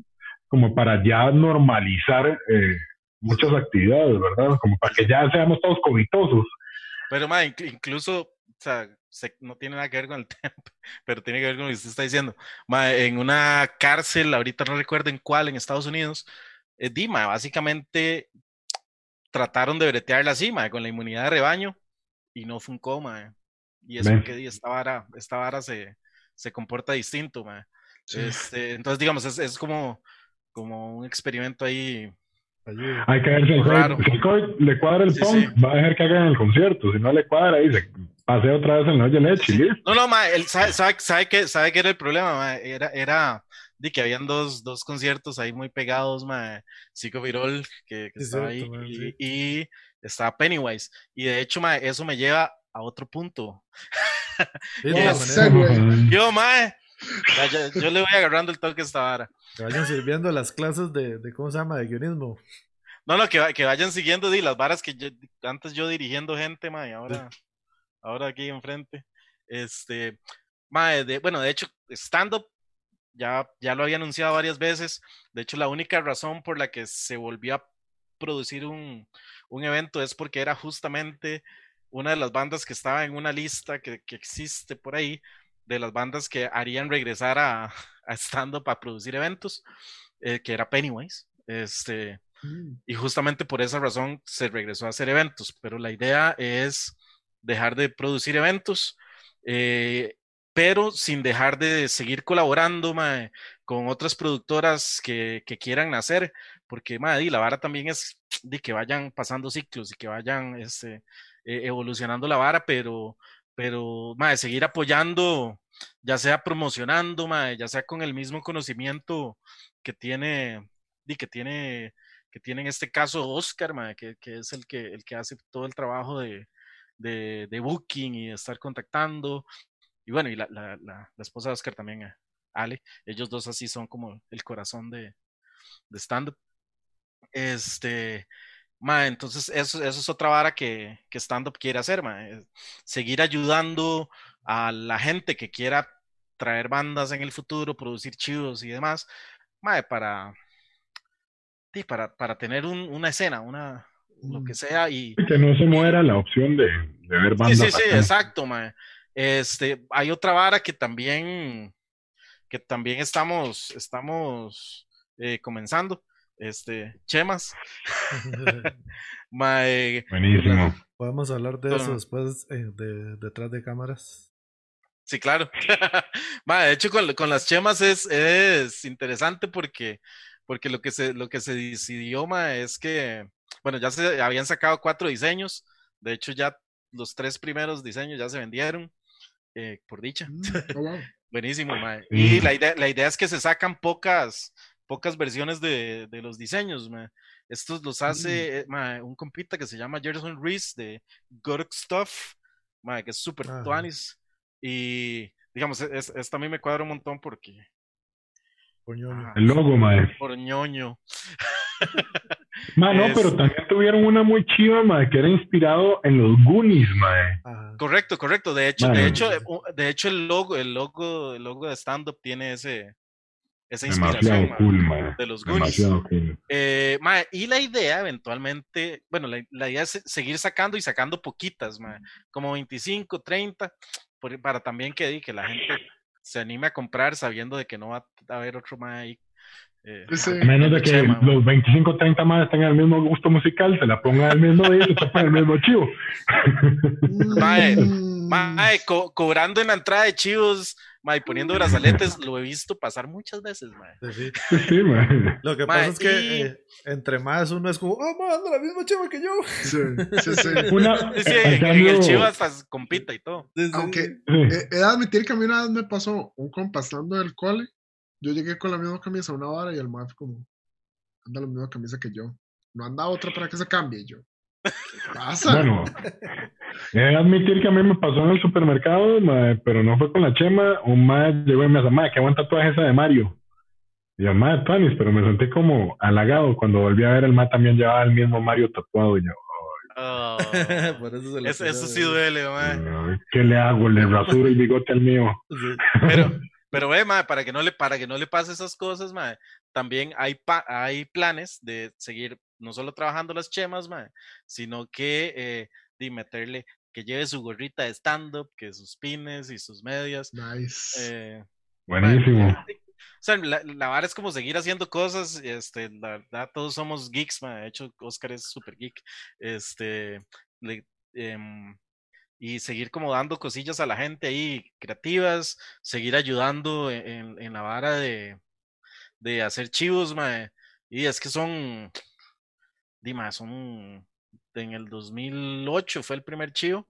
como para ya normalizar eh, muchas actividades, ¿verdad? Como para que ya seamos todos covitosos. Pero, ma, incluso, o sea, no tiene nada que ver con el tema, pero tiene que ver con lo que usted está diciendo. Ma, en una cárcel, ahorita no recuerdo en cuál, en Estados Unidos, eh, Dima, básicamente trataron de bretearla así, ma, con la inmunidad de rebaño, y no funcó, ma. Y eso que esta vara, esta vara se, se comporta distinto, ma. Este, entonces, digamos, es, es como, como un experimento ahí. Hay que ver si el COVID, le cuadra el punk, va a dejar que hagan el concierto. Si no le cuadra, dice, pase otra vez en la leche. No, no, ma, él sabe, sabe, sabe, que, sabe que era el problema, ma, era, era de que habían dos, dos conciertos ahí muy pegados, ma, Zico Virol, que, que estaba ahí, y, y, estaba Pennywise. Y de hecho, ma, eso me lleva a otro punto. yo, yo, le voy agarrando el toque a esta vara. Que vayan sirviendo las clases de, de ¿cómo se llama? De guionismo. No, no, que, que vayan siguiendo di, las varas que antes yo dirigiendo gente, ma, y ahora, ahora aquí enfrente. Este, ma, de, bueno, de hecho, stand-up ya, ya lo había anunciado varias veces. De hecho, la única razón por la que se volvió a producir un, un evento es porque era justamente una de las bandas que estaba en una lista que, que existe por ahí de las bandas que harían regresar a, a stand-up a producir eventos, eh, que era Pennywise. Este, mm. Y justamente por esa razón se regresó a hacer eventos, pero la idea es dejar de producir eventos, eh, pero sin dejar de seguir colaborando con otras productoras que, que quieran nacer, porque mae, la vara también es de que vayan pasando ciclos y que vayan este, e, evolucionando la vara, pero pero mae, seguir apoyando, ya sea promocionando, mae, ya sea con el mismo conocimiento que tiene, y que tiene, que tiene en este caso Oscar, mae, que, que, es el que, el que hace todo el trabajo de, de, de booking y de estar contactando. Y bueno, y la, la, la, esposa de Oscar también, eh, Ale, ellos dos así son como el corazón de, de stand-up. Este, Ma, entonces eso, eso, es otra vara que, que stand-up quiere hacer, ma, seguir ayudando a la gente que quiera traer bandas en el futuro, producir chivos y demás, ma, para, para, para tener un, una escena, una, lo que mm. sea y... Que no se muera la opción de, de ver bandas. Sí, sí, sí, exacto, ma. Este, hay otra vara que también, que también estamos, estamos eh, comenzando este, Chemas. Buenísimo. Podemos hablar de eso después eh, de, detrás de cámaras. Sí, claro. de hecho, con, con, las chemas es, es interesante porque, porque lo, que se, lo que se decidió ma, es que, bueno, ya se habían sacado cuatro diseños. De hecho, ya los tres primeros diseños ya se vendieron, eh, por dicha. Mm, Buenísimo, ma. Y la idea, la idea es que se sacan pocas, pocas versiones de, de los diseños. Estos los mm. hace eh, un compita que se llama Gerson Reese de Good Stuff, que es súper tuanis. Y digamos, es, esta a mí me cuadra un montón porque. Por ñoño. El logo, mae. Por ñoño. Ma, no, pero también tuvieron una muy chiva, ma, que era inspirado en los Goonies, mae. Correcto, correcto. De hecho, de hecho, de hecho el logo, el logo, el logo de stand up tiene ese, esa inspiración de los Goonies. Eh, y la idea eventualmente, bueno, la, idea es seguir sacando y sacando poquitas, como 25, 30, para también que, que la gente se anime a comprar sabiendo de que no va a haber otro más ahí. Eh, a menos de que los 25 30 más tengan el mismo gusto musical, se la pongan al mismo día y se tapan el mismo chivo. Mae, mae, cobrando en la entrada de chivos Mae, poniendo brazaletes, lo he visto pasar muchas veces, mae. Sí, sí. Lo que pasa es que eh, entre más uno es como, oh, man, anda la misma chiva que yo. Sí, sí, sí. Una, sí, en, el chivo hasta compita y todo. Aunque eh, he de admitir que a mí una vez me pasó un compasando del cole. Yo llegué con la misma camisa a una vara y el mae fue como, anda la misma camisa que yo. No anda otra para que se cambie yo. pasa? Bueno, he de admitir que a mí me pasó en el supermercado, pero no fue con la chema. Un mae llegó y me dijo, mae, qué buen tatuaje esa de Mario. Y yo, mae, Tuanis, pero me sentí como halagado cuando volví a ver el mae también llevaba el mismo Mario tatuado. Y yo, oh. eso, sí duele, mae. ¿Qué le hago? Le rasuro el bigote al mío. Pero, pero ve, mae, para que no le, para que no le pase esas cosas, mae, también hay, hay planes de seguir no solo trabajando las chemas, sino que eh, de meterle, que lleve su gorrita de stand-up, que sus pines y sus medias. Nice. Eh, Buenísimo. o sea, la, la vara es como seguir haciendo cosas, este, la verdad, todos somos geeks, de hecho, Oscar es súper geek, este, em, y seguir como dando cosillas a la gente ahí creativas, seguir ayudando en, en la vara de, de hacer chivos, mae. Y es que son, dime, son en el 2008 fue el primer chivo.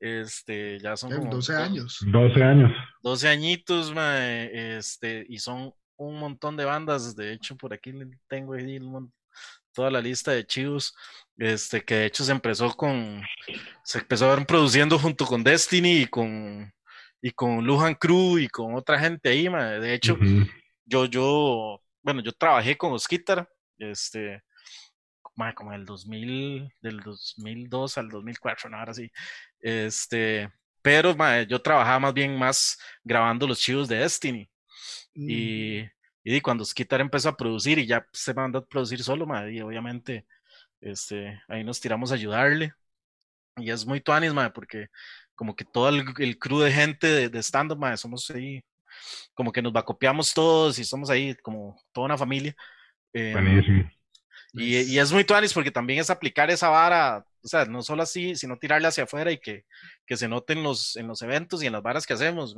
Este, ya son como 12 años. 12 años. 12 añitos, mae, este, y son un montón de bandas. De hecho, por aquí tengo ahí toda la lista de chivos. Este, que de hecho se empezó con, se empezó a ver produciendo junto con Destiny y con, y con Lujan Crew y con otra gente ahí, mae. De hecho, yo, yo, bueno, yo trabajé con Osquitar, este, como el 2000, del 2002 al 2004, no, ahora sí, este, pero yo trabajaba más bien más grabando los chivos de Destiny. Y, mm. y cuando Skitter empezó a producir y ya se mandó a producir solo, y obviamente este, ahí nos tiramos a ayudarle. Y es muy tuanis, porque como que todo el, el crew de gente de, de stand-up, somos ahí como que nos va copiamos todos y somos ahí como toda una familia. Em, y, y, es muy tuanis porque también es aplicar esa vara, o sea, no solo así, sino tirarla hacia afuera y que, que se note en los, en los eventos y en las varas que hacemos,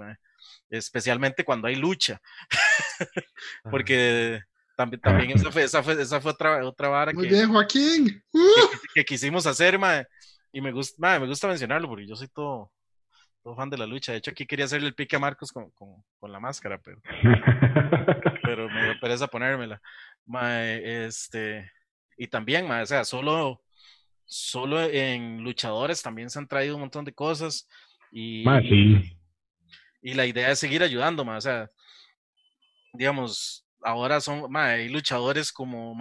especialmente cuando hay lucha. porque también, también esa fue, esa fue, esa fue otra, otra vara muy que, bien, Joaquín. Que, quisimos hacer, y me gusta, me gusta mencionarlo porque yo soy todo, todo fan de la lucha. De hecho, aquí quería hacerle el pique a Marcos con, con, la máscara, pero, pero me dio pereza ponérmela. este, y también, o sea, solo, solo en luchadores también se han traído un montón de cosas. Y, y la idea es seguir ayudando, o sea, digamos, ahora son, hay luchadores como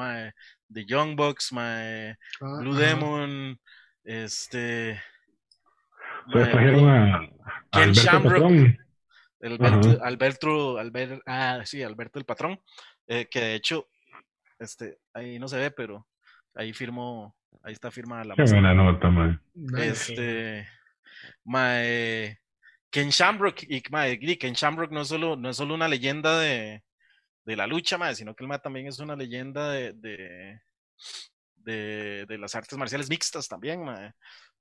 The Young Bucks, ah, Blue Demon, este pues trajeron a, Ken Shamrock. Alberto, Alberto, Alberto, ah, sí, Alberto el patrón, eh, que de hecho, este, ahí no se ve, pero ahí firmó, ahí está firmada la Qué buena nota, Este, mae, Ken Shamrock, y mae, Ken Shamrock no es solo, no es solo una leyenda de, de la lucha, mae, sino que el mae también es una leyenda de, de, de, de las artes marciales mixtas también, mae.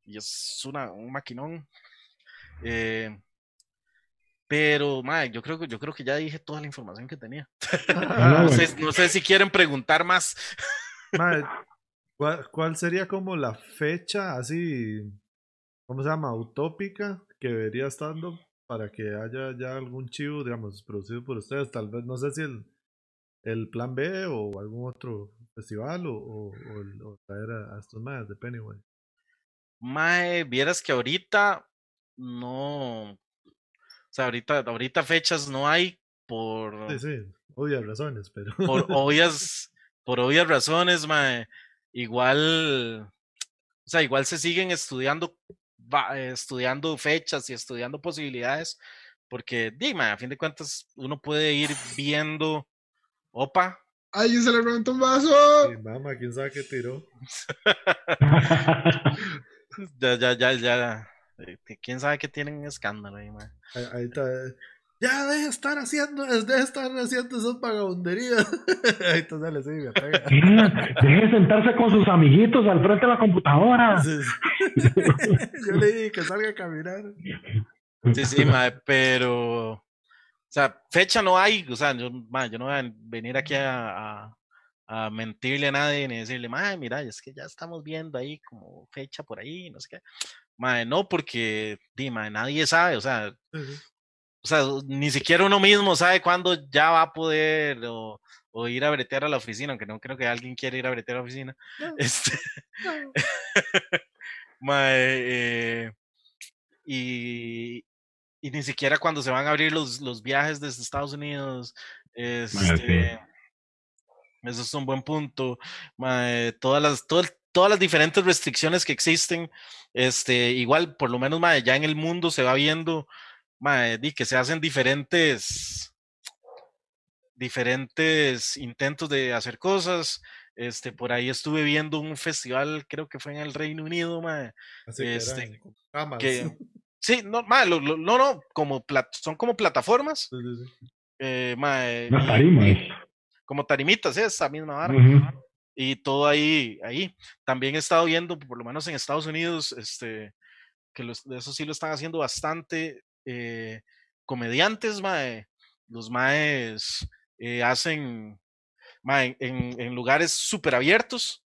Y es una, un maquinón. Eh, pero, madre, yo creo, que, yo creo que ya dije toda la información que tenía. no, sé, si quieren preguntar más. ¿cuál, sería como la fecha así, ¿cómo se llama? Utópica que debería estando para que haya ya algún chivo, digamos, producido por ustedes. Tal vez, no sé si el, el plan B o algún otro festival o, o, traer a, estos más de Pennywise. Mae, vieras que ahorita no. O sea, ahorita, ahorita fechas no hay por. Sí, sí, obvias razones, pero. Por obvias, por obvias razones, mae. Igual. O sea, igual se siguen estudiando, estudiando fechas y estudiando posibilidades. Porque, dime, a fin de cuentas, uno puede ir viendo. Opa, ¡Ay, se le reventó un vaso! Sí, mamá, quién sabe qué tiró. Ya, ya, ya, ya. Eh, ¿Quién sabe qué tienen escándalo ahí, man? Ahí, está. Ya deja de estar haciendo, deja de estar haciendo esas vagabunderías. ahí está, sale, sí, me pega. deje de sentarse con sus amiguitos al frente de la computadora. Yo le dije que salga a caminar. Sí, sí, ma, pero. O sea, fecha no hay. O sea, yo, ma, yo no voy a venir aquí a, a mentirle a nadie ni decirle, madre, mira, es que ya estamos viendo ahí como fecha por ahí, no sé qué. Madre, no, porque di, nadie sabe, o sea, o sea, ni siquiera uno mismo sabe cuándo ya va a poder o, ir a bretear a la oficina, aunque no creo que alguien quiera ir a bretear a la oficina. Este, eh, y, y ni siquiera cuando se van a abrir los, los viajes desde Estados Unidos, este, eso es un buen punto. todas, las, todas las diferentes restricciones que existen, este, igual, por lo menos ya en el mundo se va viendo que se hacen diferentes, diferentes intentos de hacer cosas. Este, por ahí estuve viendo un festival, creo que fue en el Reino Unido, este, que, sí, no, no, no, como son como plataformas. Eh, como tarimitas, esa misma vara. Y todo ahí, ahí. También he estado viendo, por lo menos en Estados Unidos, este, que eso sí lo están haciendo bastante eh, comediantes, mae. Los maes eh, hacen en, lugares súper abiertos,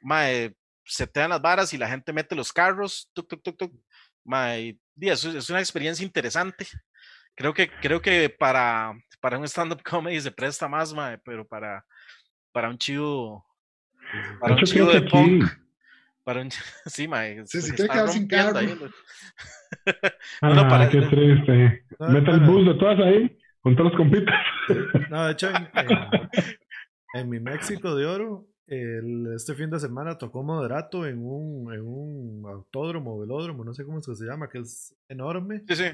mae, se te dan las varas y la gente mete los carros, tuk, tuk, tuk, tuk. Mae, eso es una experiencia interesante. Creo que, creo que para, para un stand-up comedy se presta más, mae, pero para, para un chivo, para un chivo de punk. Para un, sí, mae. Sí, se quiere quedar sin carro. no, no, para, qué triste. Mete el bus de todas ahí, con todos los compitas. No, de hecho, en, mi México de Oro, el, este fin de semana tocó moderato en un, en un autódromo, velódromo, no sé cómo se llama, que es enorme. Sí, sí.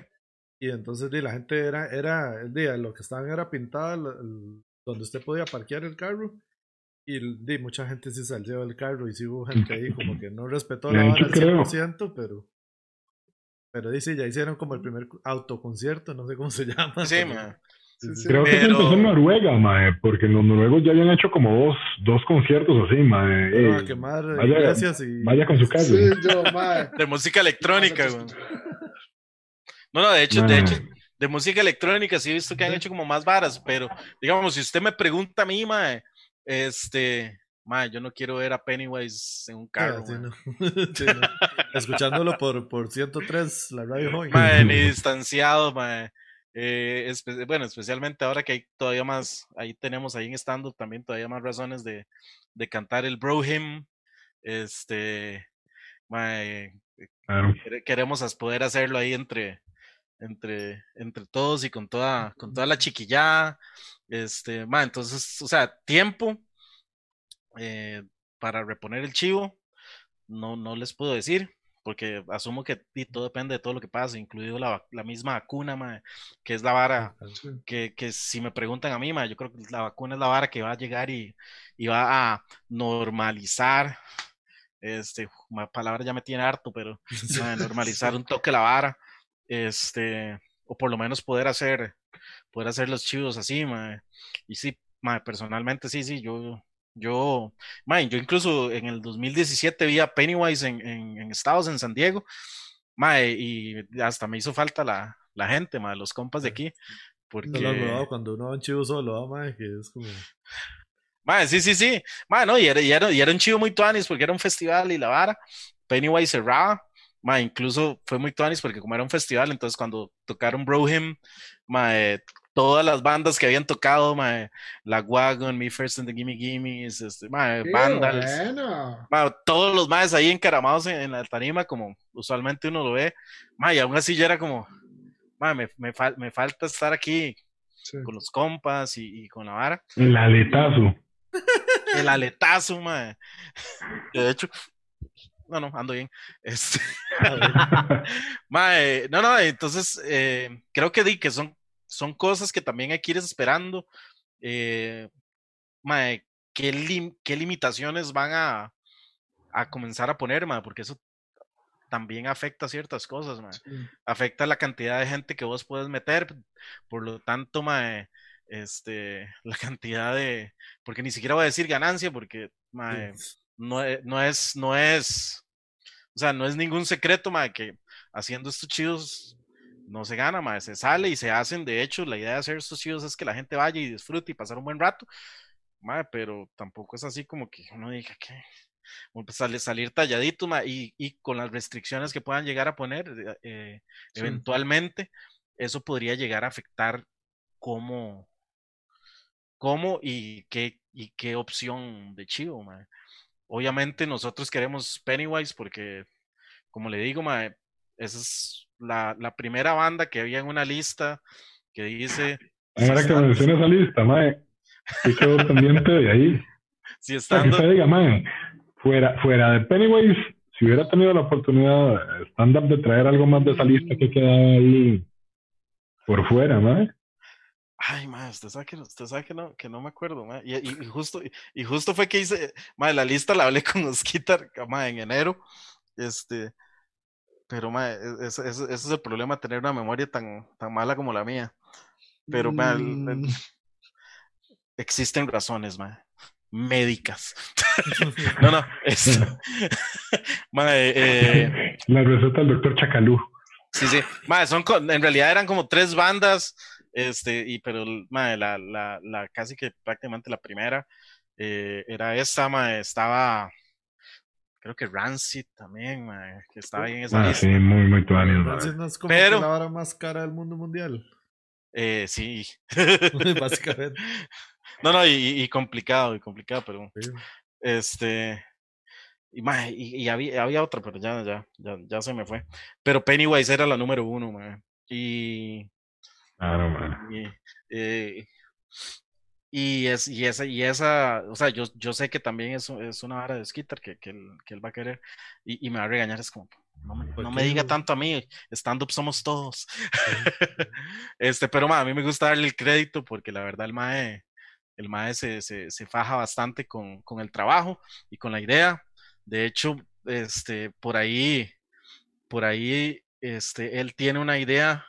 Y entonces la gente era, era el día, lo que estaban era pintada donde usted podía parquear el carro y di, mucha gente sí salió del carro y sí hubo gente ahí como que no respetó la hora al 100%, pero. Pero dice, ya hicieron como el primer autoconcierto, no sé cómo se llama. Sí, Creo que empezó en Noruega, mae, porque los noruegos ya habían hecho como dos, dos conciertos así, mae. a quemar vaya, y... vaya con su calle. Sí, yo, mae. De música electrónica, güey. No, no, de hecho, de hecho, de música electrónica sí he visto que han hecho como más varas, pero digamos, si usted me pregunta a mí, mae, este, ma, yo no quiero ver a Pennywise en un carro. Escuchándolo por, por 103, la radio hoy. ni distanciado, ma. Eh, bueno, especialmente ahora que hay todavía más, ahí tenemos ahí en stand también todavía más razones de, de cantar el bro hymn. Este, eh, queremos poder hacerlo ahí entre, entre, entre todos y con toda, con toda la chiquillada. Este, ma, entonces, o sea, tiempo eh, para reponer el chivo, no, no les puedo decir, porque asumo que todo depende de todo lo que pase, incluido la, misma vacuna, que es la vara, que, que, si me preguntan a mí, ma, yo creo que la vacuna es la vara que va a llegar y, y va a normalizar, este, la palabra ya me tiene harto, pero normalizar un toque la vara, este, o por lo menos poder hacer poder hacer los chivos así, mae. Y sí, mae, personalmente sí, sí, yo, yo, mae, yo incluso en el 2017 vi a Pennywise en, en, Estados, en San Diego, mae, y hasta me hizo falta la, la gente, mae, los compas de aquí. Porque... No lo cuando uno va un chivo solo, mae, que es como... Mae, sí, sí, sí. Mae, no, y era, y era, y era un chivo muy tuanis porque era un festival y la vara. Pennywise cerraba. Ma, incluso fue muy tuanis porque como era un festival, entonces cuando tocaron Brohim, ma, todas las bandas que habían tocado, ma, La Wagon, Me First and the Gimme Gimmes, este, ma, Vandals, todos los más ahí encaramados en, la tarima, como usualmente uno lo ve, ma, y aún así ya era como, ma, me, me, me falta estar aquí con los compas y, con la vara. El aletazo. El aletazo, ma. De hecho, no, no, ando bien. Este... no, no, entonces eh, creo que di que son, son cosas que también hay que ir esperando. Eh, ¿qué, ¿qué, limitaciones van a, a comenzar a poner, mae? Porque eso también afecta ciertas cosas, mae. Afecta la cantidad de gente que vos puedes meter, por lo tanto, mae, este, la cantidad de, porque ni siquiera voy a decir ganancia, porque mae, no, e, no, es, no es, o sea, no es ningún secreto, ma, que haciendo estos chidos no se gana, ma, se sale y se hacen. De hecho, la idea de hacer estos chidos es que la gente vaya y disfrute y pasar un buen rato, ma, pero tampoco es así como que uno diga que salir, salir talladito ma, y, y, con las restricciones que puedan llegar a poner eh, eh, eventualmente, eso podría llegar a afectar cómo, cómo y qué, y qué opción de chivo, ma. Obviamente nosotros queremos Pennywise porque, como le digo, esa es la, la, primera banda que había en una lista que dice... Ahora que mencionas esa lista, mae, y quedó pendiente de ahí. Si estando... que diga, mae, fuera, fuera de Pennywise, si hubiera tenido la oportunidad stand-up de traer algo más de esa lista que queda ahí por fuera, mae, Ay, ma, usted sabe que, usted sabe que, no, que no me acuerdo, ma. Y, y, justo, y justo fue que hice, ma, la lista la hablé con Osquita, ma, en enero. Este, pero, ma, e, ese, es el problema, tener una memoria tan, tan mala como la mía. Pero, ma, mm. existen razones, ma. médicas. no, no, esto. eh, la receta del doctor Chacalú. Sí, sí. son, en realidad eran como tres bandas, este, y pero la, la, la, casi que prácticamente la primera eh, era esta, ma, estaba creo que Rancid también, que estaba ahí en esa ah, Sí, muy, muy tuanis, Rancid no es como Pero, la hora más cara del mundo mundial. Eh, sí. Básicamente. No, no, y, complicado, y complicado, pero. Este. Y, y, había, había, otra, pero ya, ya, ya, ya, se me fue. Pero Pennywise era la número uno, man. Y. Claro, man. Y, eh, y, es, y, esa, y esa, o sea, yo, yo sé que también es, es una vara de Skitter que, que, él, que él va a querer y, y, me va a regañar. Es como, no me, no me diga tanto a mí, stand-up somos todos. este, pero ma, a mí me gusta darle el crédito porque la verdad el MAE, el MAE se, se, se faja bastante con, con, el trabajo y con la idea. De hecho, este, por ahí, por ahí, este, él tiene una idea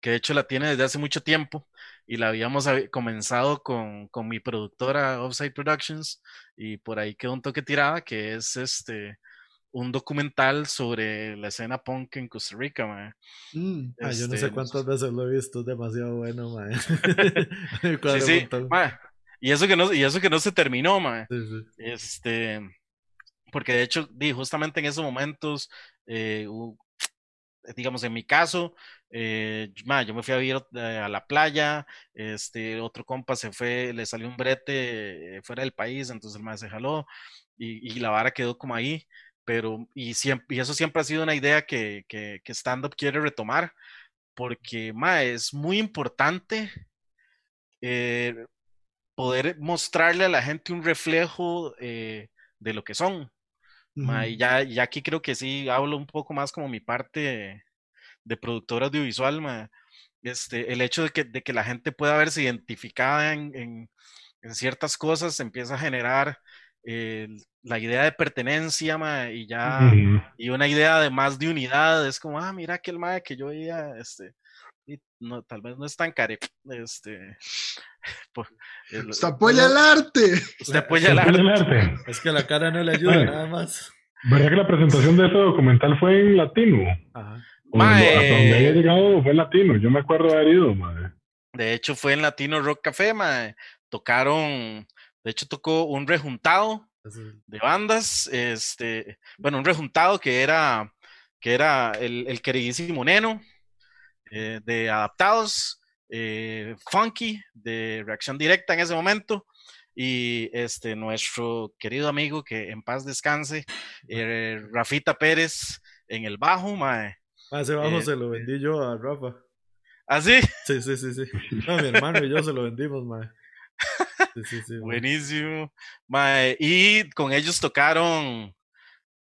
que de hecho la tiene desde hace mucho tiempo y la habíamos comenzado con, con, mi productora Offside Productions y por ahí quedó un toque tirada que es este un documental sobre la escena punk en Costa Rica, man. Mm. yo no sé este, cuántas veces lo he visto, es demasiado bueno, man. sí, sí, Y eso que no, y eso que no se terminó, man. Este, porque de hecho, di, justamente en esos momentos, eh, digamos, en mi caso, eh, yo me fui a vivir eh, a la playa, este, otro compa se fue, le salió un brete eh, fuera del país, entonces el más se jaló y, la vara quedó como ahí, pero y, siempre, y eso siempre ha sido una idea que, que, que Stand Up quiere retomar, porque ma, es muy importante poder mostrarle a la gente un reflejo de lo que son. Y ya, ya aquí creo que sí hablo un poco más como mi parte de productor audiovisual, este, el hecho de que, de que la gente pueda verse identificada en, en, en ciertas cosas empieza a generar eh, la idea de pertenencia y ya y una idea de más de unidad. Es como ah mira aquel mae que yo veía este y no, tal vez no es tan care este pues, usted apoya el arte usted apoya el arte. es que la cara no le ayuda nada más verdad que la presentación de ese documental fue en latino Ajá. Mae, hasta donde había llegado fue latino, yo me acuerdo de haber ido, madre. De hecho, fue en Latino Rock Café, madre. Tocaron, de hecho, tocó un rejuntado de bandas, este, bueno, un rejuntado que era, que era el, el queridísimo Neno, eh, de Adaptados, eh, Funky, de Reacción Directa en ese momento, y este, nuestro querido amigo, que en paz descanse, eh, Rafita Pérez en el bajo, mae. Ese bajo se lo vendí yo a Rafa. ¿Ah, sí? Sí, sí, sí, sí. No, mi hermano y yo se lo vendimos, mae. Sí, sí, sí, Buenísimo. Mae, y con ellos tocaron,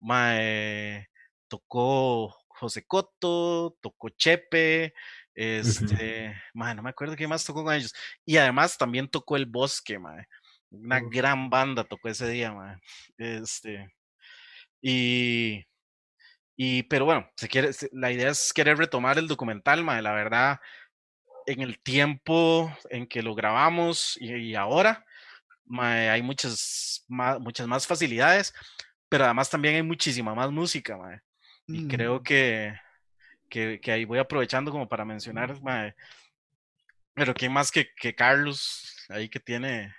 mae, tocó José Coto, tocó Chepe, este, mae, no me acuerdo qué más tocó con ellos. Y además también tocó El Bosque, mae. Una gran banda tocó ese día, mae. Este, y y, pero bueno, se quiere, la idea es querer retomar el documental, mae, la verdad, en el tiempo en que lo grabamos y, ahora, mae, hay muchas más, muchas más facilidades, pero además también hay muchísima más música, mae. Y creo que, que, que, ahí voy aprovechando como para mencionar, mae, pero quién más que, que Carlos, ahí que tiene,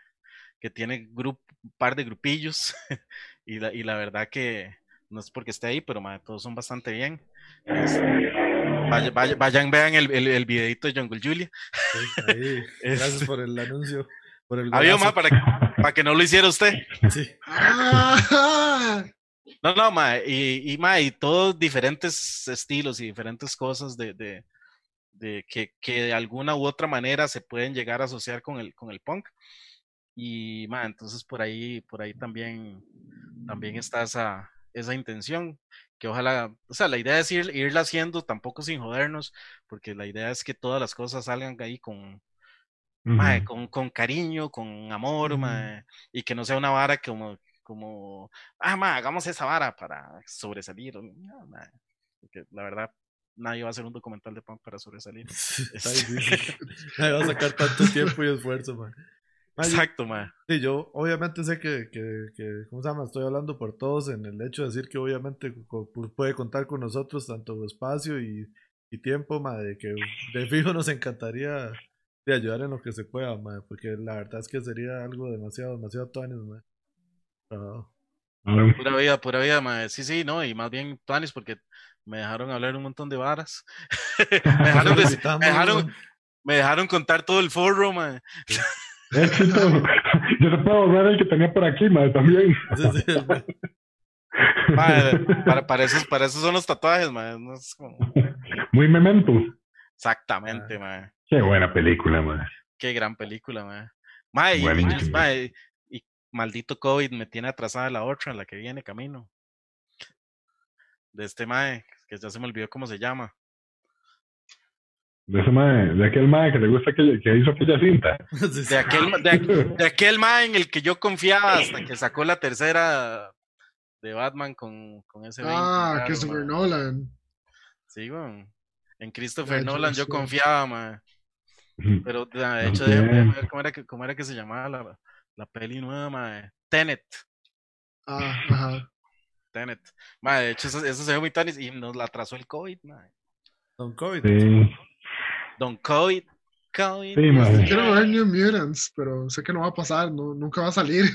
que tiene grupo, un par de grupillos, y, la, y la verdad que, no es porque esté ahí, pero todos son bastante bien. Este, vayan, vean el, el, el, videito de Jungle Julia. Gracias por el anuncio. Por el Había más para, que, para que no lo hiciera usted. Sí. No, no, ma, y, y, ma, y todos diferentes estilos y diferentes cosas de, de, de que, que, de alguna u otra manera se pueden llegar a asociar con el, con el punk. Y ma, entonces por ahí, por ahí también, también está esa, esa intención, que ojalá, o sea, la idea es ir, irla haciendo tampoco sin jodernos, porque la idea es que todas las cosas salgan ahí con, con, con, cariño, con amor, y que no sea una vara como, como ah, ma, hagamos esa vara para sobresalir. porque la verdad, nadie va a hacer un documental de punk para sobresalir. Está difícil. va a sacar tanto tiempo y esfuerzo, Exacto, ma. Sí, yo obviamente sé que, que, que, ¿cómo se llama? Estoy hablando por todos en el hecho de decir que obviamente puede contar con nosotros tanto espacio y, y tiempo, ma, de que de fijo nos encantaría de ayudar en lo que se pueda, ma, porque la verdad es que sería algo demasiado, demasiado tuanis, Pura vida, pura vida, ma. Sí, sí, no, y más bien tuanis porque me dejaron hablar un montón de varas. me, dejaron, me, dejaron, me dejaron contar todo el foro, ma. Yo te puedo ver el que tenía por aquí, madre, también. para, para, esos, para esos son los tatuajes, madre. No es como... Muy memento. Exactamente, ah. madre. Qué buena película, madre. Qué gran película, madre. madre, maldito COVID me tiene atrasada la otra, la que viene camino. De este mae, que ya se me olvidó cómo se llama. De ese mae, de aquel mae que le gusta que, que hizo aquella cinta. De aquel, de, de aquel mae en el que yo confiaba hasta que sacó la tercera de Batman con, con ese. Ah, Christopher Nolan. Sí, bueno. En Christopher Nolan yo confiaba, mae. Pero de hecho, déjame ver cómo era, que, cómo era que se llamaba la, la peli nueva, mae. Tenet. Ah, ajá. Tenet. Mae, de hecho, eso, eso se ve muy tanis y nos la atrasó el COVID, mae. Don COVID. Sí. Don COVID. COVID. Sí, madre. Quiero ver New Mutants, pero sé que no va a pasar, no, nunca va a salir.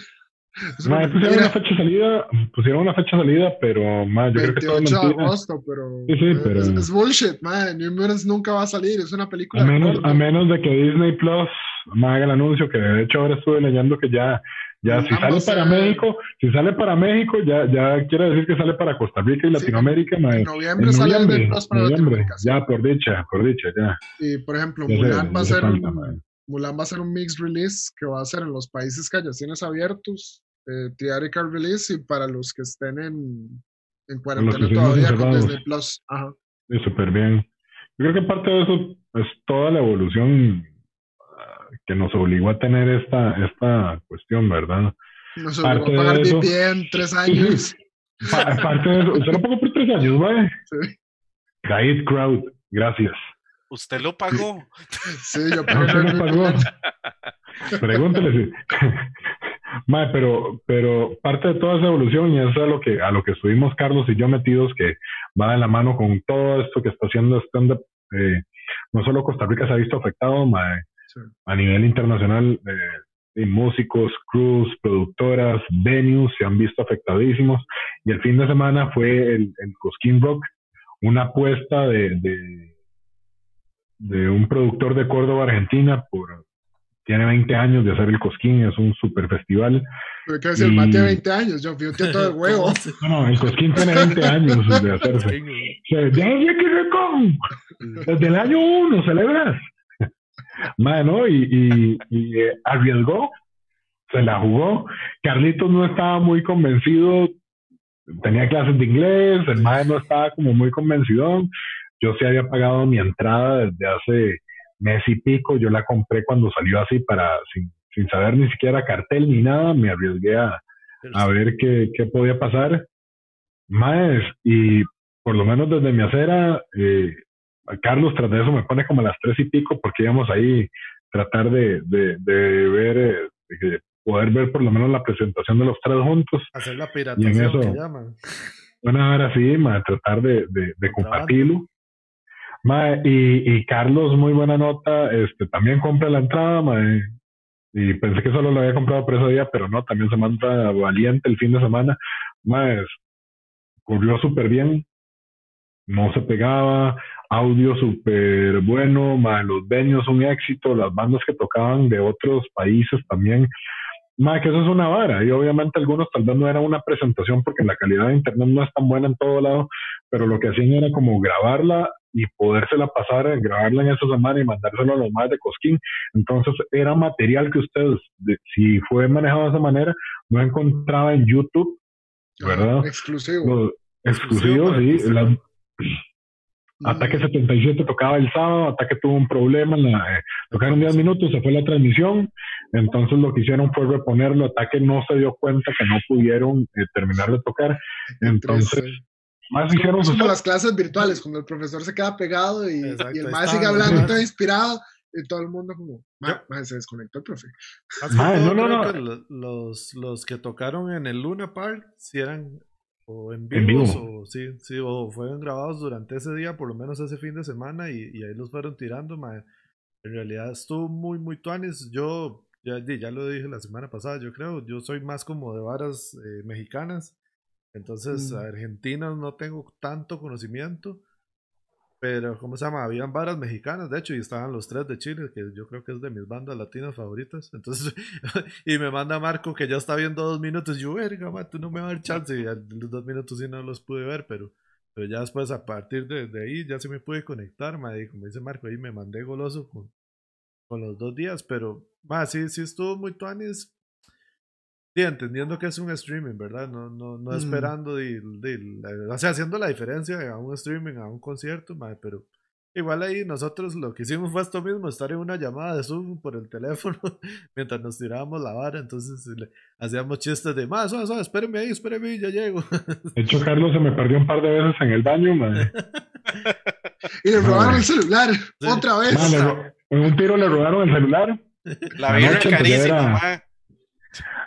Madre, pusieron una fecha de salida, pusieron una fecha de salida, pero más yo creo que todo es de agosto, pero, sí, sí, pero... Es, es, bullshit, madre. New Mutants nunca va a salir, es una película. A menos, a menos de que Disney Plus me haga el anuncio, que de hecho ahora estuve leyendo que ya ya, si sale para México, si sale para México, ya, ya quiere decir que sale para Costa Rica y Latinoamérica. en, noviembre sale noviembre, para noviembre, Ya, por dicha, por dicha, ya. Y por ejemplo, Mulan va a ser un, Mulan va a ser un mixed release que va a ser en los países que cines abiertos, eh, theatrical release y para los que estén en, en cuarentena todavía con Disney Plus. Ajá. Sí, súper bien. Yo creo que parte de eso es toda la evolución que nos obligó a tener esta, esta cuestión, ¿verdad? Nos obligó a pagar VPN tres años. Aparte de eso, usted lo pagó por tres años, ¿vale? Sí. Crowd, gracias. ¿Usted lo pagó? Sí, yo pagué. ¿Usted lo pagó? Pregúntele si. Mae, pero, pero parte de toda esa evolución, y eso es a lo que, a lo que estuvimos Carlos y yo metidos, que va de la mano con todo esto que está haciendo stand-up, eh, no solo Costa Rica se ha visto afectado, mae, a nivel internacional, eh, músicos, crews, productoras, venues se han visto afectadísimos. Y el fin de semana fue el, el Cosquín Rock, una apuesta de, de, un productor de Córdoba, Argentina, por, tiene 20 años de hacer el Cosquín, es un super festival. Pero que decir, el tiene 20 años, yo fui un tío todo el huevo. No, no, el Cosquín tiene 20 años de hacerse. Desde el año 1 celebras. Mano, y, y, eh, arriesgó, se la jugó. Carlitos no estaba muy convencido, tenía clases de inglés, el madre no estaba como muy convencido. Yo sí había pagado mi entrada desde hace mes y pico, yo la compré cuando salió así para, sin, sin saber ni siquiera cartel ni nada, me arriesgué a, a ver qué, qué podía pasar. Más, y por lo menos desde mi acera, eh, Carlos, tras de eso me pone como a las tres y pico porque íbamos ahí tratar de, de, de ver, eh, de poder ver por lo menos la presentación de los tres juntos. Hacer la piratación y en eso, que llaman. Bueno, ahora sí, ma, tratar de, de, de compartirlo. Ma, y, y, Carlos, muy buena nota, este también compra la entrada, ma, y pensé que solo lo había comprado por ese día, pero no, también se manda valiente el fin de semana. Ma, corrió súper bien, no se pegaba, audio súper bueno, los venues un éxito, las bandas que tocaban de otros países también. Más que eso es una vara, y obviamente algunos tal vez no era una presentación porque la calidad de internet no es tan buena en todo lado, pero lo que hacían era como grabarla y podérsela pasar, grabarla en esa semana y mandárselo a los más de Cosquín. Entonces era material que ustedes, si fue manejado de esa manera, no encontraba en YouTube, ¿verdad? exclusivo. exclusivo, sí. Ataque 77 tocaba el sábado, Ataque tuvo un problema, la, eh, tocaron 10 minutos, se fue la transmisión, entonces lo que hicieron fue reponerlo, Ataque no se dio cuenta que no pudieron eh, terminar de tocar, entonces... Más hicieron como las clases virtuales, cuando el profesor se queda pegado y, y el maestro sigue hablando, todo inspirado, y todo el mundo como, se desconectó el profe. no, no, no. los, los que tocaron en el Luna Park, si eran o en vivos, o sí, sí, o fueron grabados durante ese día, por lo menos ese fin de semana, y, y ahí los fueron tirando, En realidad estuvo muy, muy tuanes. Yo, ya, ya lo dije la semana pasada, yo creo, yo soy más como de varas eh, mexicanas. Entonces, mm. argentinos no tengo tanto conocimiento. Pero, ¿cómo se llama? Habían varas mexicanas, de hecho, y estaban los tres de Chile, que yo creo que es de mis bandas latinas favoritas. Entonces, y me manda Marco que ya está viendo dos minutos. Yo, verga, man, tú no me vas a dar chance. Y los dos minutos sí no los pude ver, pero, pero ya después, a partir de, ahí, ya se me pude conectar, man. Y como dice Marco, ahí me mandé goloso con, con los dos días. Pero, más sí, sí estuvo muy tuanis. Sí, entendiendo que es un streaming, ¿verdad? No, no, no mm. esperando, de, o sea, haciendo la diferencia a un streaming, a un concierto, pero igual ahí nosotros lo que hicimos fue esto mismo, estar en una llamada de Zoom por el teléfono mientras nos tirábamos la vara, entonces hacíamos chistes de, más, suave, espéreme ahí, espéreme, ya llego. De hecho, Carlos se me perdió un par de veces en el baño, madre. y le robaron el celular, otra vez. en un tiro le robaron el celular. La, vida carísima, Madre,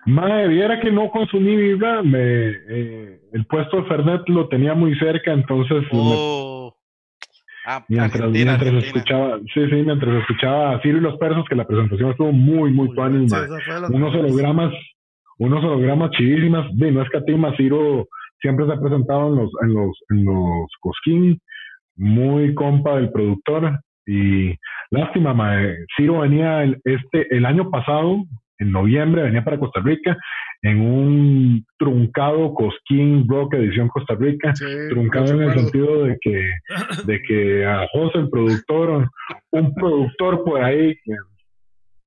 viera que no consumí vibra, me, eh, el puesto de Fernet lo tenía muy cerca, entonces oh. ah, mientras, escuchaba, sí, sí, mientras escuchaba a Ciro y los Persos, que la presentación estuvo muy, muy tuanis, unos hologramas, unos hologramas chivísimas, de no es que a ti, Ciro siempre se ha presentado en los, en los, en los Cosquín, muy compa del productor, y lástima, mae, Ciro venía el, este, el año pasado, en noviembre, venía para Costa Rica en un truncado Cosquín Rock Edición Costa Rica, truncado en el sentido de que, de que a José, el productor, un productor por ahí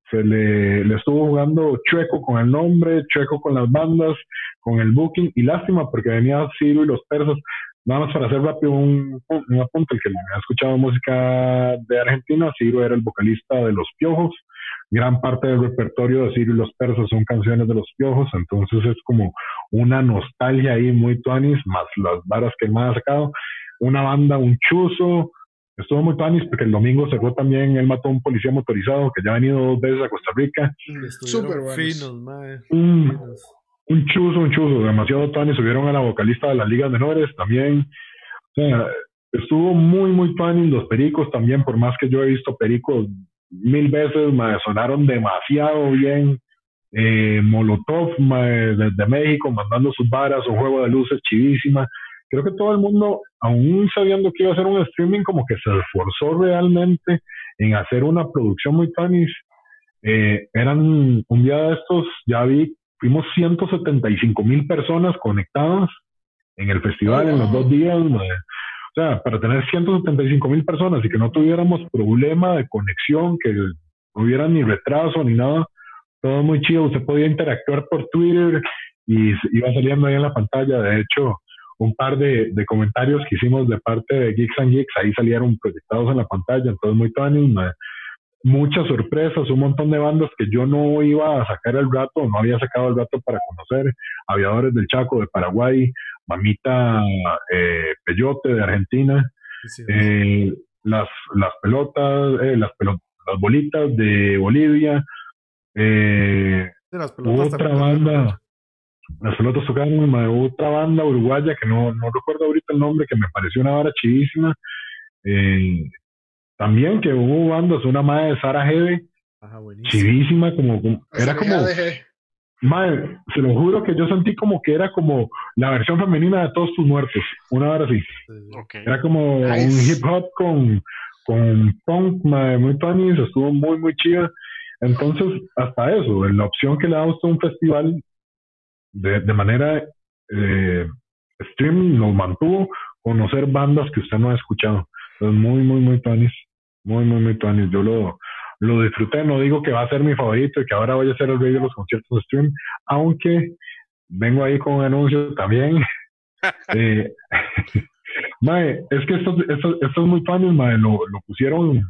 se le, le estuvo jugando chueco con el nombre, chueco con las bandas, con el booking, y lástima porque venía Ciro y los persos. Nada más para hacer rápido un, un apunte, el que ha escuchado música de Argentina, Ciro era el vocalista de Los Piojos, gran parte del repertorio de Sirio y los persas son canciones de los piojos, entonces es como una nostalgia ahí muy tuanis, más las varas que él me ha sacado. Una banda, un chuzo, estuvo muy tuanis porque el domingo se fue también, él mató a un policía motorizado que ya ha venido dos veces a Costa Rica. Súper finos, un, un chuzo, un chuzo, demasiado tuanis, subieron a la vocalista de las ligas menores también. O sea, estuvo muy, muy tuanis los pericos también, por más que yo he visto pericos mil veces, me sonaron demasiado bien. Eh, Molotov desde México mandando sus varas, un juego de luces chivísima. Creo que todo el mundo, aún sabiendo que iba a ser un streaming, como que se esforzó realmente en hacer una producción muy tanis. Eh, eran un día de estos, ya vi, fuimos 175 mil personas conectadas en el festival en los dos días. O sea, para tener 175 mil personas y que no tuviéramos problema de conexión, que no hubiera ni retraso ni nada, todo muy chido. Usted podía interactuar por Twitter y iba saliendo ahí en la pantalla. De hecho, un par de, comentarios que hicimos de parte de Geeks and Geeks, ahí salieron proyectados en la pantalla, entonces muy tuanis, muchas sorpresas, un montón de bandas que yo no iba a sacar el rato, no había sacado el rato para conocer, aviadores del Chaco de Paraguay, Mamita eh, Peyote de Argentina, eh, las, las pelotas, eh, las, las bolitas de Bolivia, otra banda, las pelotas tocaron otra banda uruguaya que no, no recuerdo ahorita el nombre, que me pareció una vara chivísima. también que hubo bandas, una madre de Sara Hebe, chivísima, como, era como... Madre, se lo juro que yo sentí como que era como la versión femenina de todos tus muertos, una hora así. Era como un hip hop con, con punk, madre, muy tuanis, estuvo muy, muy chida. Entonces, hasta eso, en la opción que le da usted un festival de, de manera eh, stream nos mantuvo conocer bandas que usted no ha escuchado. Entonces, muy, muy, muy tuanis. Muy, muy, muy tuanis. Yo lo, lo disfruté, no digo que va a ser mi favorito y que ahora voy a hacer el rey de los conciertos de stream, aunque vengo ahí con un anuncio también. eh, mae, es que estos, estos, estos muy fans, mae, lo, lo pusieron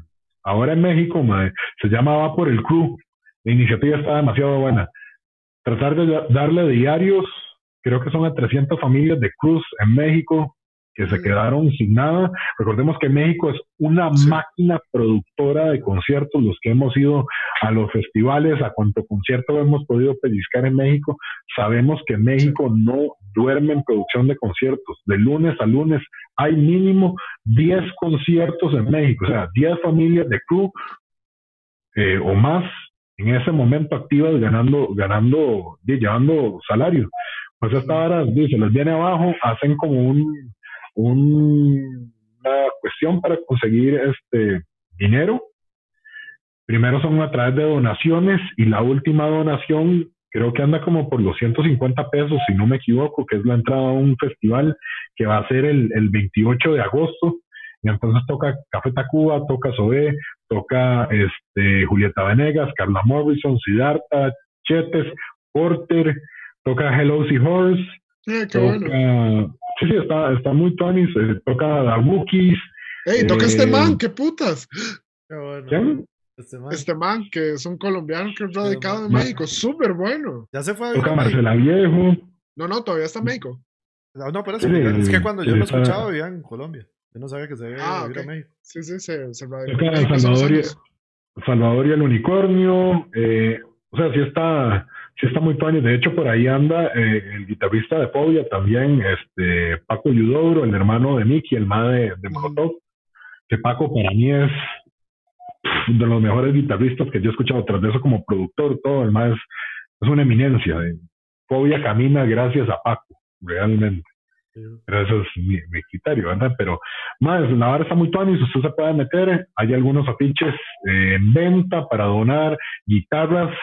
ahora en México, mae, se llamaba por el crew. La iniciativa está demasiado buena. Tratar de darle diarios, creo que son a 300 familias de cruz en México, que se quedaron sin nada. Recordemos que México es una máquina productora de conciertos. Los que hemos ido a los festivales, a cuánto concierto hemos podido pellizcar en México, sabemos que México no duerme en producción de conciertos. De lunes a lunes hay mínimo 10 conciertos en México, o sea, 10 familias de crew eh, o más en ese momento activas ganando, ganando, llevando salario. Pues esta hora se les viene abajo, hacen como un una cuestión para conseguir este dinero. Primero son a través de donaciones y la última donación creo que anda como por los 150 pesos, si no me equivoco, que es la entrada a un festival que va a ser el, el 28 de agosto. Y entonces toca Café Tacuba, toca Sobe, toca este, Julieta Venegas, Carla Morrison, Siddhartha, Chetes, Porter, toca Hello Horse, eh, toca, Sí, sí, está, está muy Tony, se toca a Wookiees. ¡Ey, toca este eh, man! ¡Qué putas! Qué bueno. Este man. este man. que es un colombiano que es radicado en México, súper bueno. Ya se fue. Toca Marcela Viejo. No, no, todavía está en México. No, no, pero es, que cuando yo lo escuchaba vivía en Colombia. Yo no sabía que se había ah, a México. Sí, sí, se, se Toca Salvador y, Salvador y el Unicornio. Eh, o sea, sí está sí está muy tuanis. De hecho, por ahí anda eh, el guitarrista de Fobia también, este Paco Yudoro, el hermano de Mickey, el madre de, de Que Paco para mí es de los mejores guitarristas que yo he escuchado. Tras de eso, como productor, todo, el más es una eminencia. Fobia camina gracias a Paco, realmente. Pero eso es mi, criterio, ¿verdad? Pero más, la barra está muy tuanis, usted se puede meter. Hay algunos afiches eh, en venta para donar guitarras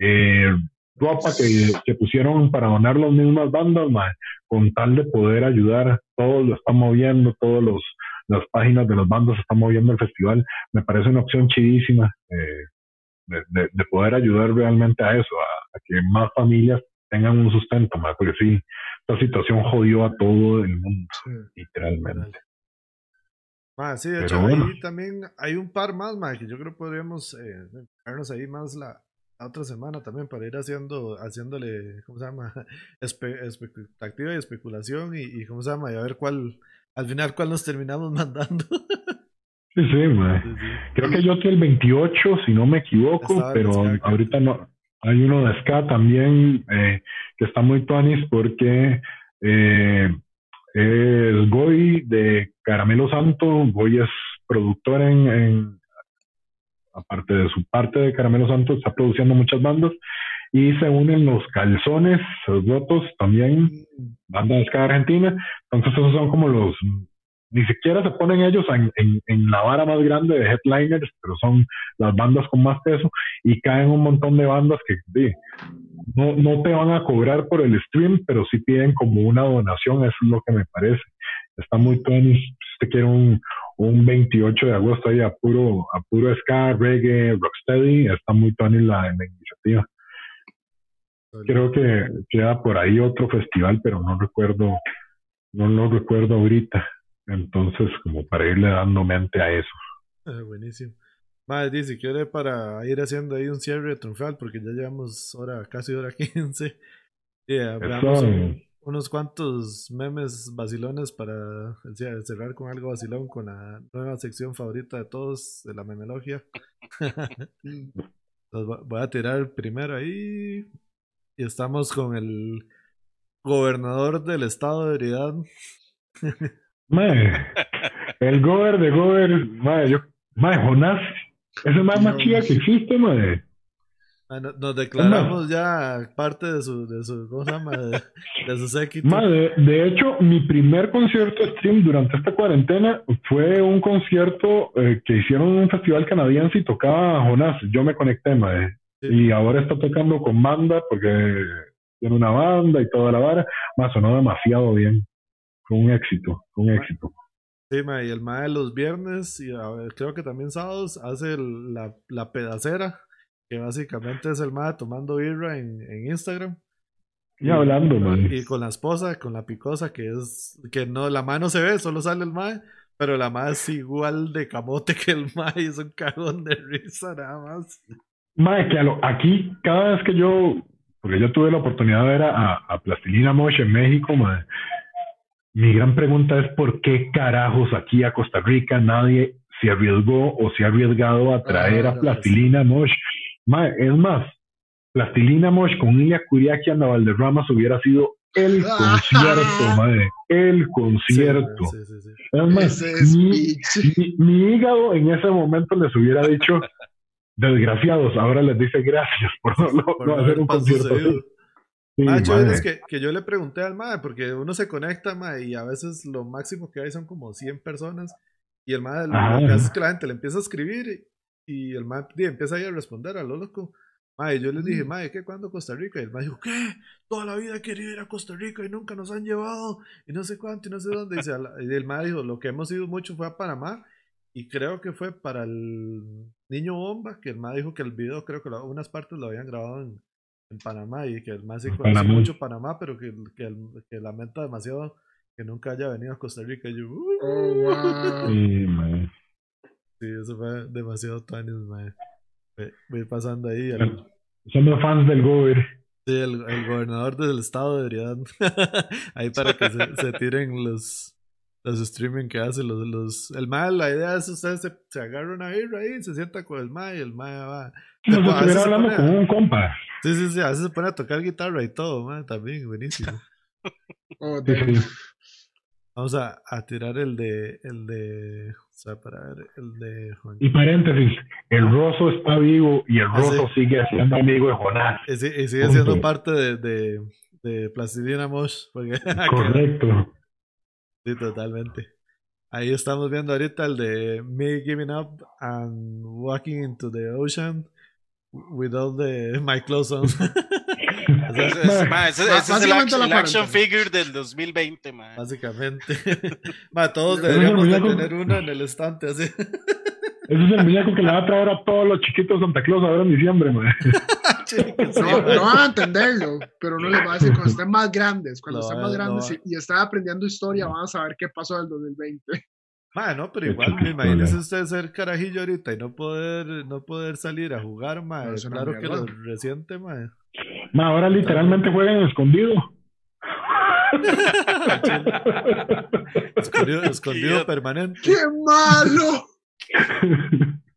eh, ropa que, que, pusieron para donar las mismas bandas, con tal de poder ayudar, todos lo están moviendo, todos los las páginas de las bandas están moviendo el festival, me parece una opción chidísima eh, de, de, poder ayudar realmente a eso, a, que más familias tengan un sustento, porque sí, esta situación jodió a todo el mundo, literalmente. sí, de hecho, ahí también hay un par más, que yo creo podríamos eh, ahí más la, otra semana también para ir haciendo, haciéndole, ¿cómo se llama? expectativa y especulación y, y, ¿cómo se llama? Y a ver cuál, al final cuál nos terminamos mandando. sí, sí, Creo que yo estoy el 28, si no me equivoco, pero ahorita no. Hay uno de Ska también eh, que está muy tuanis porque eh, es Goy de Caramelo Santo. Goy es productor en aparte de su parte de Caramelo Santos, está produciendo muchas bandas y se unen los calzones, los votos también, banda de ska argentina. Entonces esos son como los, ni siquiera se ponen ellos en, la vara más grande de headliners, pero son las bandas con más peso y caen un montón de bandas que no, no te van a cobrar por el stream, pero sí piden como una donación, eso es lo que me parece. Está muy tenis, si usted quiere un, un 28 de agosto ahí a puro, a puro ska, reggae, rocksteady, está muy Tony la, la iniciativa. Creo que queda por ahí otro festival, pero no recuerdo, no lo recuerdo ahorita. Entonces, como para irle dando mente a eso. Ah, buenísimo. Madre, dice, si quiere para ir haciendo ahí un cierre triunfal, porque ya llevamos hora, casi hora 15. Y hablamos unos cuantos memes vacilones para cerrar con algo vacilón con la nueva sección favorita de todos de la memelogia. Los voy a tirar primero ahí. Y estamos con el gobernador del estado de Heredad. el gober de gober, madre, yo, madre, Jonás, ese más más chido que existe, madre. Ah, nos declaramos ya parte de su, de su, ¿cómo se llama? De, su séquito. de, hecho, mi primer concierto stream durante esta cuarentena fue un concierto eh, que hicieron en un festival canadiense y tocaba Jonás. Yo me conecté, madre. Y ahora está tocando con banda porque tiene una banda y toda la vara. Más sonó demasiado bien. Fue un éxito, fue un éxito. Sí, ma, y el ma de los viernes y creo que también sábados hace la, la pedacera que básicamente es el mae tomando birra en, en Instagram. Y, hablando, man. Y con la esposa, con la picosa, que es, que no, la mano se ve, solo sale el mae, pero la mae es igual de camote que el mae, es un cagón de risa nada más. Mae, que aquí, cada vez que yo, porque yo tuve la oportunidad de ver a, a Plastilina Mosh en México, mae, mi gran pregunta es por qué carajos aquí a Costa Rica nadie se arriesgó o se ha arriesgado a traer a Plastilina Mosh. Es más, Plastilina Mosh con Ilya Kuriaki en la Valderramas hubiera sido el concierto, madre, el concierto. es más, mi, hígado en ese momento les hubiera dicho, desgraciados, ahora les dice gracias por no, hacer un concierto así. es que, que, yo le pregunté al madre, porque uno se conecta, madre, y a veces lo máximo que hay son como 100 personas, y el madre lo que hace es que la gente le empieza a escribir, y el madre empieza a ir a responder a lo loco. Mae, yo les dije, mae, ¿qué? ¿Cuándo Costa Rica? Y el mae dijo, ¿qué? Toda la vida he querido ir a Costa Rica y nunca nos han llevado y no sé cuánto y no sé dónde. Y, el mae dijo, lo que hemos ido mucho fue a Panamá y creo que fue para el Niño Bomba, que el mae dijo que el video, creo que unas partes lo habían grabado en, Panamá y que el mae sí conoce mucho Panamá, pero que, que, que, lamenta demasiado que nunca haya venido a Costa Rica. Y yo, oh, wow. Sí, Sí, eso fue demasiado tuanis, mae. Voy pasando ahí. Somos fans del gobernador. Sí, el, gobernador del estado debería. ahí para que se, tiren los, los streaming que hace. Los, los, el mal, la idea es ustedes se, se agarran a ir ahí, se sienta con el mal y el mal va. Como si estuviera hablando con un compa. Sí, sí, sí. A veces se pone a tocar guitarra y todo, man, también, buenísimo. oh, Vamos a, a, tirar el de, el de, o sea, para ver, el de Juan. Y paréntesis, el. Rosso está vivo y el ah, Rosso sigue siendo amigo de Jonás. Y, sigue siendo parte de, de, de Plastilina Mosh. Correcto. sí, totalmente. Ahí estamos viendo ahorita el de Me Giving Up and Walking into the Ocean with all the my clothes on. ese, es, el, action, figure del 2020, man. Básicamente. todos deberíamos de tener uno en el estante así. Ese es el muñeco que le va a traer a todos los chiquitos Santa Claus ahora en diciembre, man. no, van a entenderlo, pero no les va a decir cuando estén más grandes. Cuando estén más grandes y, y, estén aprendiendo historia, van a saber qué pasó del 2020. No, pero igual, me imagínese usted ser carajillo ahorita y no poder, no poder salir a jugar, ma. claro que lo reciente, ma. ahora literalmente juegan escondido. escondido, escondido permanente. ¡Qué malo!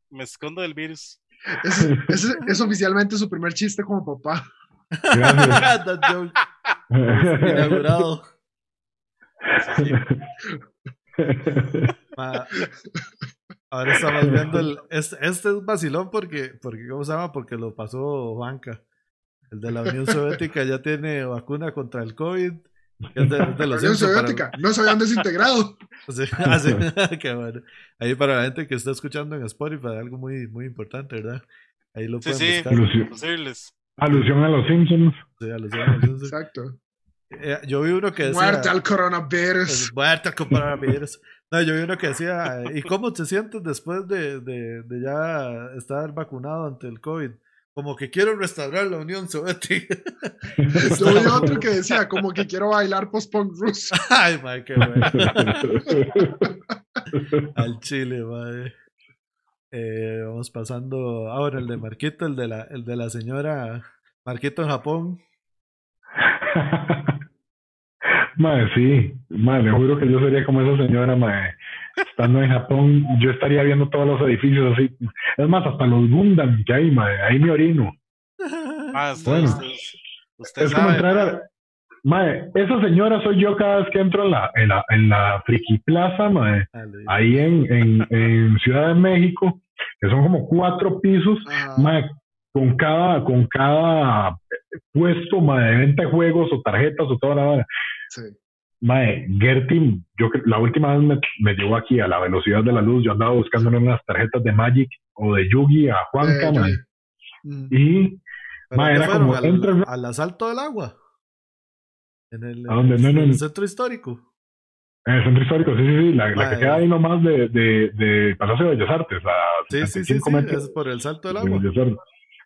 Me escondo del virus. Es, es, oficialmente su primer chiste como papá. Inaugurado. Ahora estamos viendo el. Este, este, es vacilón porque, porque, ¿cómo se llama? Porque lo pasó Banca. El de la Unión Soviética ya tiene vacuna contra el COVID. de, la Unión Soviética, no se habían desintegrado. Ah, bueno. Ahí para la gente que está escuchando en Spotify, algo muy, muy importante, ¿verdad? Ahí lo pueden sí, buscar. Alusión, a los Simpsons. Sí, alusión a los Simpsons. Exacto. Eh, yo vi uno que decía. Muerte al coronavirus. Muerte al coronavirus. No, yo vi uno que decía. ¿Y cómo te sientes después de, de, de ya estar vacunado ante el COVID? Como que quiero restaurar la Unión Soviética. Yo vi otro que decía, como que quiero bailar post-punk ruso. Ay, madre, qué bueno. Al Chile, madre. Eh, vamos pasando ahora el de Marquito, el de la, el de la señora Marquito en Japón. Madre, sí, madre, me juro que yo sería como esa señora, madre. Estando en Japón, yo estaría viendo todos los edificios así. Es más, hasta los Gundam que hay, madre, ahí me orino. Ah, bueno, usted, es como entrar a... Madre, esa señora soy yo cada vez que entro en la, en la, en la Friki Plaza, madre, ahí en, en, en, Ciudad de México, que son como cuatro pisos, madre, con cada, con cada puesto madre, de venta de juegos o tarjetas o toda la hora. Sí. Mae, Gertin, yo la última vez me, me, llevó aquí a la velocidad de la luz. Yo andaba buscando unas tarjetas de Magic o de Yugi a Juanca, eh, Y mae, era como al, al, asalto del agua. En el, en el, centro histórico. En el centro histórico, sí, sí, sí. La, la que queda ahí nomás de, de, de Palacio de Bellas Artes. A sí, sí, sí, sí, es por el salto del agua.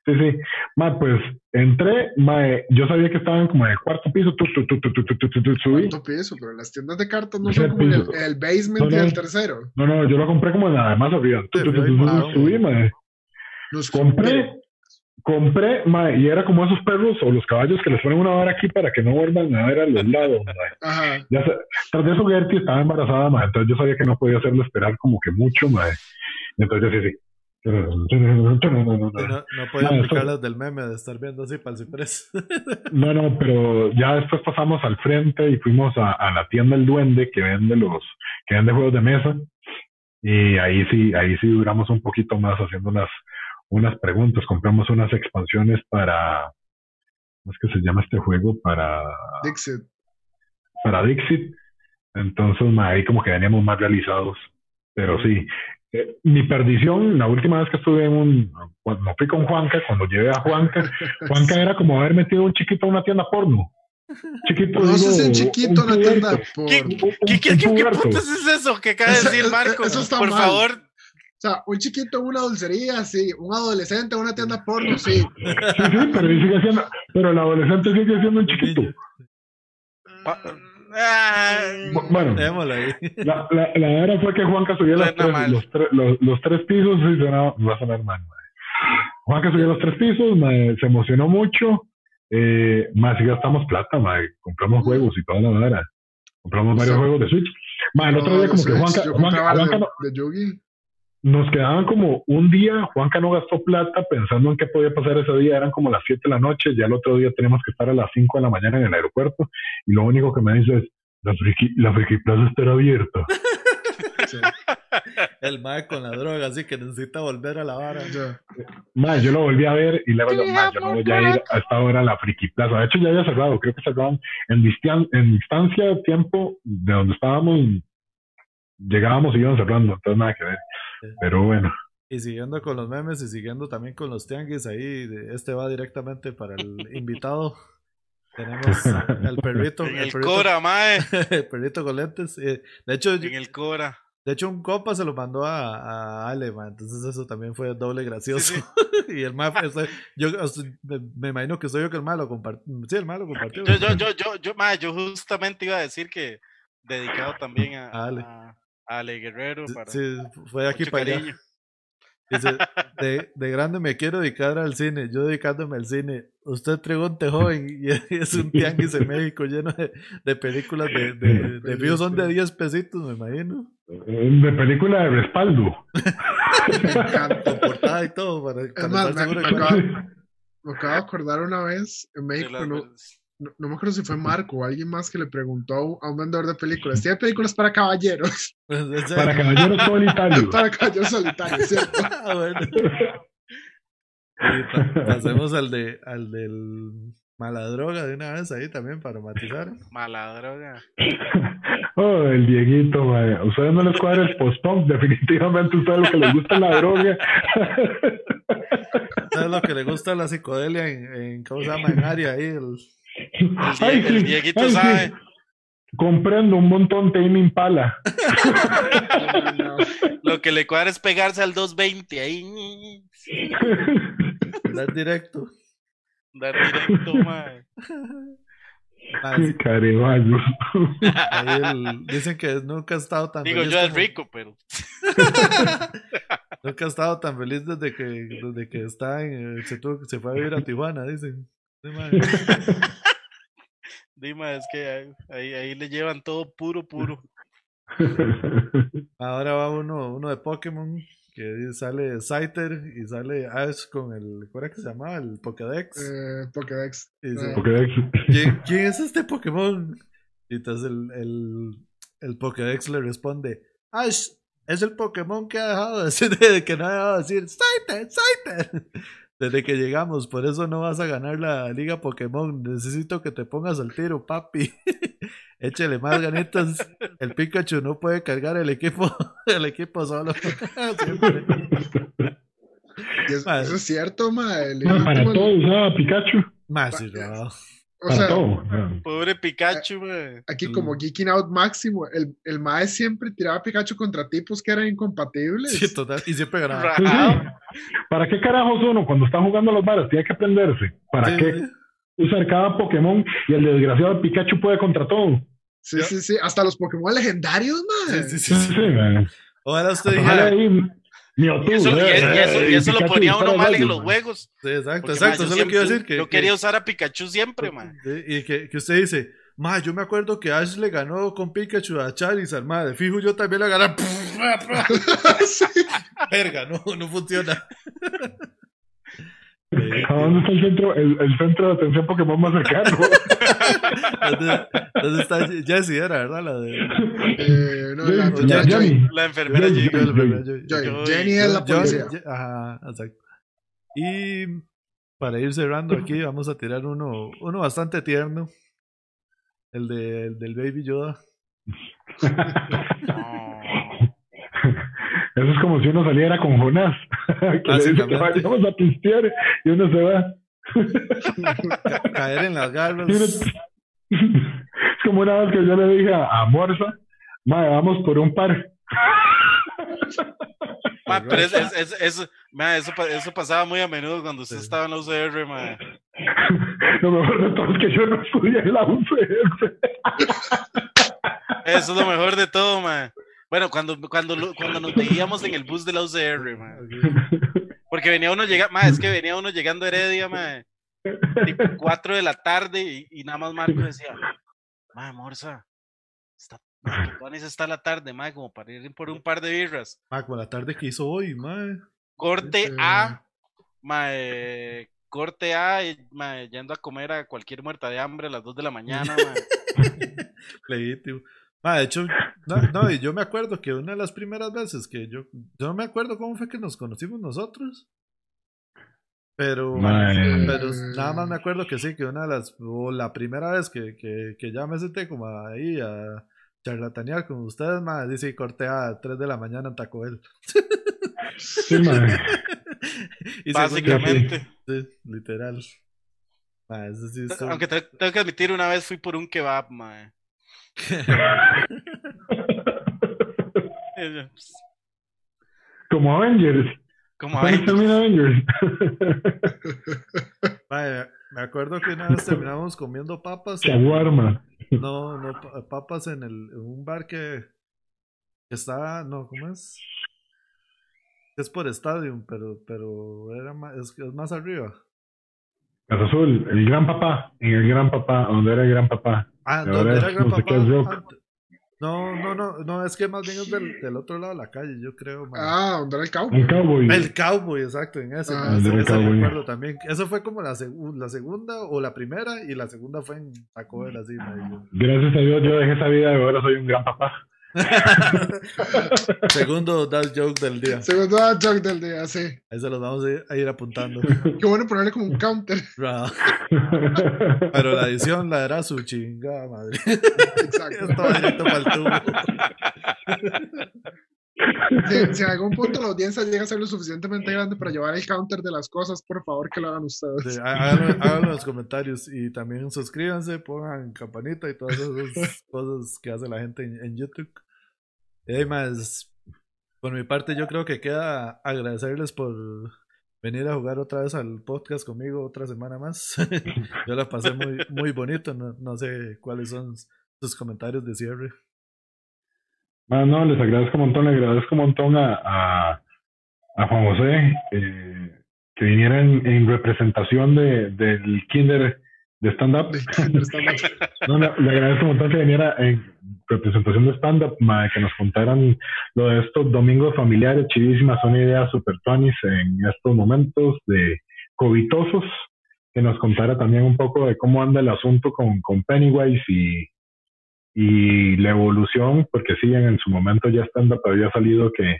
Sí, sí. Ma, pues entré, ma, yo sabía que estaban como en el cuarto piso, tu, tu, tu, tu, tu, tu, tu, tu, subí. Cuarto piso, pero las tiendas de cartas no son como el, el, basement no, no, y el tercero. No, no, yo lo compré como en la más arriba. Tu, tu, tu, tu, subí, ma. Nos compré, compré, mae, y era como esos perros o los caballos que les ponen una vara aquí para que no vuelvan a ver a los lados, mae. Ya tras de eso Gertie estaba embarazada, mae, entonces yo sabía que no podía hacerlo esperar como que mucho, mae. Entonces sí, sí. No, no puedo explicar las del meme de estar viendo así para el ciprés. No, no, pero ya después pasamos al frente y fuimos a, a, la tienda El Duende que vende los, que vende juegos de mesa. Y ahí sí, ahí sí duramos un poquito más haciendo unas, unas preguntas. Compramos unas expansiones para, ¿cómo es que se llama este juego? Para Dixit. Para Dixit. Entonces ahí como que veníamos más realizados. Pero sí, eh, mi perdición, la última vez que estuve en un, cuando fui con Juanca, cuando llevé a Juanca, Juanca era como haber metido un chiquito a una tienda porno. Chiquito, no si un chiquito tienda porno. ¿Qué, qué, qué, es eso que acaba de decir Marco? Eso está Por favor. O sea, un chiquito en una dulcería, sí. Un adolescente en una tienda porno, sí. Sí, sí, pero, sigue siendo, pero el adolescente sigue siendo un chiquito. Bueno, la, la, la verdad fue que Juanca subió los tres, los, tres, los, tres pisos y sonaba, va a sonar mal. Juanca subió los tres pisos, se emocionó mucho. Eh, más si gastamos plata, compramos juegos y toda la verdad. Compramos varios juegos de Switch. el otro día como que Juanca, Juanca, de, de nos quedaban como un día, Juanca no gastó plata pensando en qué podía pasar ese día, eran como las 7 de la noche, ya el otro día tenemos que estar a las 5 de la mañana en el aeropuerto y lo único que me dice es, la friki, la friki plaza estará abierta. El mae con la droga, así que necesita volver a la vara. Mae, yo lo volví a ver y luego yo no voy a ir a esta hora a la friki plaza. De hecho, ya había cerrado, creo que cerraban en, en distancia de tiempo de donde estábamos, llegábamos y íbamos cerrando, entonces nada que ver. Pero bueno. Y siguiendo con los memes y siguiendo también con los tianguis, ahí este va directamente para el invitado. Tenemos el perrito. En el, Cora, mae. el perrito con lentes. Eh, de hecho, en el Cora. De hecho, un copa se lo mandó a, a Ale, Entonces eso también fue doble gracioso. y el mae, yo me, imagino que soy yo que el mae lo compartió. Sí, el mae lo compartió. Yo, yo, yo, yo, yo, mae, yo justamente iba a decir que dedicado también a, a Ale. Ale Guerrero. Para sí, fue aquí para allá. Dice, de, de, grande me quiero dedicar al cine, yo dedicándome al cine. Usted pregunte joven y es un tianguis en México lleno de, de películas de, de, de son de 10 pesitos, me imagino. De película de respaldo. Con portada y todo. Para, para es más, me, me, acabo, me, acabo, de acordar una vez en México, no, no, me acuerdo si fue Marco o alguien más que le preguntó a un vendedor de películas, ¿tiene películas para caballeros? para caballeros solitarios. para caballeros solitarios, ¿cierto? Ah, pasemos al, de, al del mala droga de una vez ahí también para matizar. Mala droga. oh, el Dieguito, A ustedes no les cuadra el post-punk, definitivamente ustedes lo que les gusta la droga. ustedes lo que les gusta la psicodelia en, en ¿cómo se llama? En área ahí, el el, Dieguito sabe. Comprendo un montón de Impala. Lo que le cuadra es pegarse al 220 ahí. Dar directo. Dar directo, mae. dicen que nunca ha estado tan Digo, yo es rico, pero. nunca ha estado tan feliz desde que, desde que está en, se, se fue a vivir a Tijuana, dicen. Dime, es que ahí, ahí le llevan todo puro, puro. Ahora va uno, uno de Pokémon que sale Scyther y sale Ash con el. ¿Cuál era que se llamaba? El Pokédex. Eh, Pokédex. Ah. Pokédex. ¿quién, es este Pokémon? Y entonces el, el, el Pokédex le responde: Ash, es el Pokémon que ha dejado de decir, que no ha dejado de decir Scyther, Scyther desde que llegamos. Por eso no vas a ganar la Liga Pokémon. Necesito que te pongas al tiro, papi. Échale más ganitas. El Pikachu no puede cargar el equipo, el equipo solo. eso, es cierto, ma. para todos, ¿no? Pikachu. Más, o sea, pobre Pikachu, Aquí como geeking out máximo, el, el Mae siempre tiraba a Pikachu contra tipos que eran incompatibles. Sí, total, y siempre ganaba. ¿Para qué carajos uno cuando está jugando los bares tiene que aprenderse? ¿Para qué usar cada Pokémon y el desgraciado Pikachu puede contra todo? Sí, sí, sí, hasta los Pokémon legendarios, Mae. Sí, sí, sí. sí, Ojalá usted dijera, y eso, y eso, lo ponía uno mal en los juegos. Sí, exacto, exacto. Eso es lo que iba a decir. Que, yo quería usar a Pikachu siempre, man. y que, que usted dice, Ma, yo me acuerdo que Ash le ganó con Pikachu a Charizard, ma, de fijo yo también le gané. Verga, no, no funciona. ¿Dónde está el centro, el, centro de atención Pokémon más cercano? ¿Dónde, ¿Dónde, está Jessie? Era, ¿verdad? La de. Eh, no, la, la, Jenny. la enfermera Jenny. Jenny es la policía. Ajá, exacto. Y para ir cerrando aquí, vamos a tirar uno, uno bastante tierno. El, de, el del Baby Yoda. Eso es como si uno saliera con Jonás, que le dice que vayamos a pistear y uno se va. caer en las garras. Es como una vez que yo le dije a madre, vamos por un par. Ma, pero es, es, es, ma, eso, eso, pasaba muy a menudo cuando usted estaba en la UCR, ma. Lo mejor de todo es que yo no estudié en la UCR. Eso es lo mejor de todo, ma. Bueno, cuando, cuando, cuando nos veíamos en el bus de la UCR, ma. Porque venía uno llegando, ma, es que venía uno llegando a Heredia, ma, tipo 4 de la tarde y, y nada más Marco decía, ma, Morsa, está Tuanis está la tarde, ma, como para ir por un par de birras. Ma, como la tarde que hizo hoy, ma. Corte A, ma, corte A, ma, yendo a comer a cualquier muerta de hambre a las 2 de la mañana, ma. Legítimo. Ma, de hecho, no, no, y yo me acuerdo que una de las primeras veces que yo, yo no me acuerdo cómo fue que nos conocimos nosotros. Pero, pero nada más me acuerdo que sí, que una de las, o la primera vez que, que, que ya me senté como ahí a, charlatanear con ustedes, más dice corte a 3 de la mañana en Taco Bell. Sí, madre. Básicamente. Sí, literal. sí Aunque tengo que admitir, una vez fui por un kebab, mae. Como Avengers. Como Avengers. me acuerdo que una vez terminamos comiendo papas. Chaguarma. No, no, papas en, el, un bar que, está, no, ¿cómo es? Es por Stadium, pero, pero era más, es, es más arriba. Casa Azul, el Gran Papá, en el Gran Papá, donde era el Gran Papá. Ah, donde era el Gran Papá. No, no, no, no, es que más bien es del, del otro lado de la calle, yo creo. Ah, donde era el cowboy. El cowboy. El cowboy, exacto, en ese. Ah, ese, ese recuerdo también. Eso fue como la, la segunda o la primera y la segunda fue en Taco Bell, así. Gracias a Dios yo dejé esa vida y ahora soy un gran papá. Segundo dad joke del día. Segundo dad joke del día, sí. Ahí se los vamos a ir, apuntando. Qué bueno ponerle como un counter. Pero la edición la era su chingada madre. Exacto. Estaba directo para el tubo. Si, en algún punto la audiencia llega a ser lo suficientemente grande para llevar el counter de las cosas, por favor que lo hagan ustedes. háganlo, en los comentarios y también suscríbanse, pongan campanita y todas esas cosas que hace la gente en YouTube. Y además, por mi parte, yo creo que queda agradecerles por venir a jugar otra vez al podcast conmigo otra semana más. yo la pasé muy, muy bonito, no, no sé cuáles son sus comentarios de cierre. Ah, no, les agradezco un montón, le agradezco un montón a, a, a Juan José eh, que viniera en, en representación de, del Kinder de stand-up. no, le, agradezco un montón que viniera en representación de stand-up, que nos contaran lo de estos domingos familiares, chidísimas, son ideas super tuanis en estos momentos de covitosos, que nos contara también un poco de cómo anda el asunto con, con Pennywise y, y la evolución, porque sí, en, su momento ya stand-up había salido que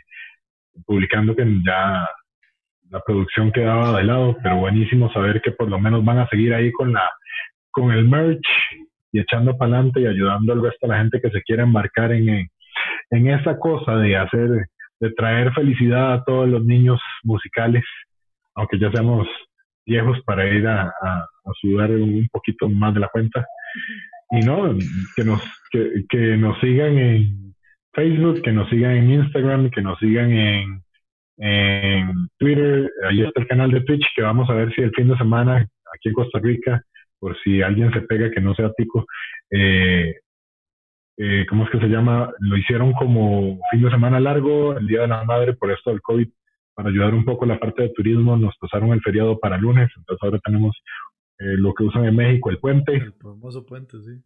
publicando que ya la producción quedaba de lado, pero buenísimo saber que por lo menos van a seguir ahí con la con el merch y echando para adelante y ayudando al resto de la gente que se quiera embarcar en, en esa cosa de hacer, de traer felicidad a todos los niños musicales, aunque ya seamos viejos para ir a, a, sudar un poquito más de la cuenta. Y no, que nos, que, nos sigan en Facebook, que nos sigan en Instagram, que nos sigan en, en Twitter, ahí está el canal de Twitch, que vamos a ver si el fin de semana aquí en Costa Rica por si alguien se pega que no sea tico. Eh, eh, ¿Cómo es que se llama? Lo hicieron como fin de semana largo, el Día de la Madre, por esto del COVID. para ayudar un poco la parte de turismo, nos pasaron el feriado para lunes, entonces ahora tenemos eh, lo que usan en México, el puente. El famoso puente, sí.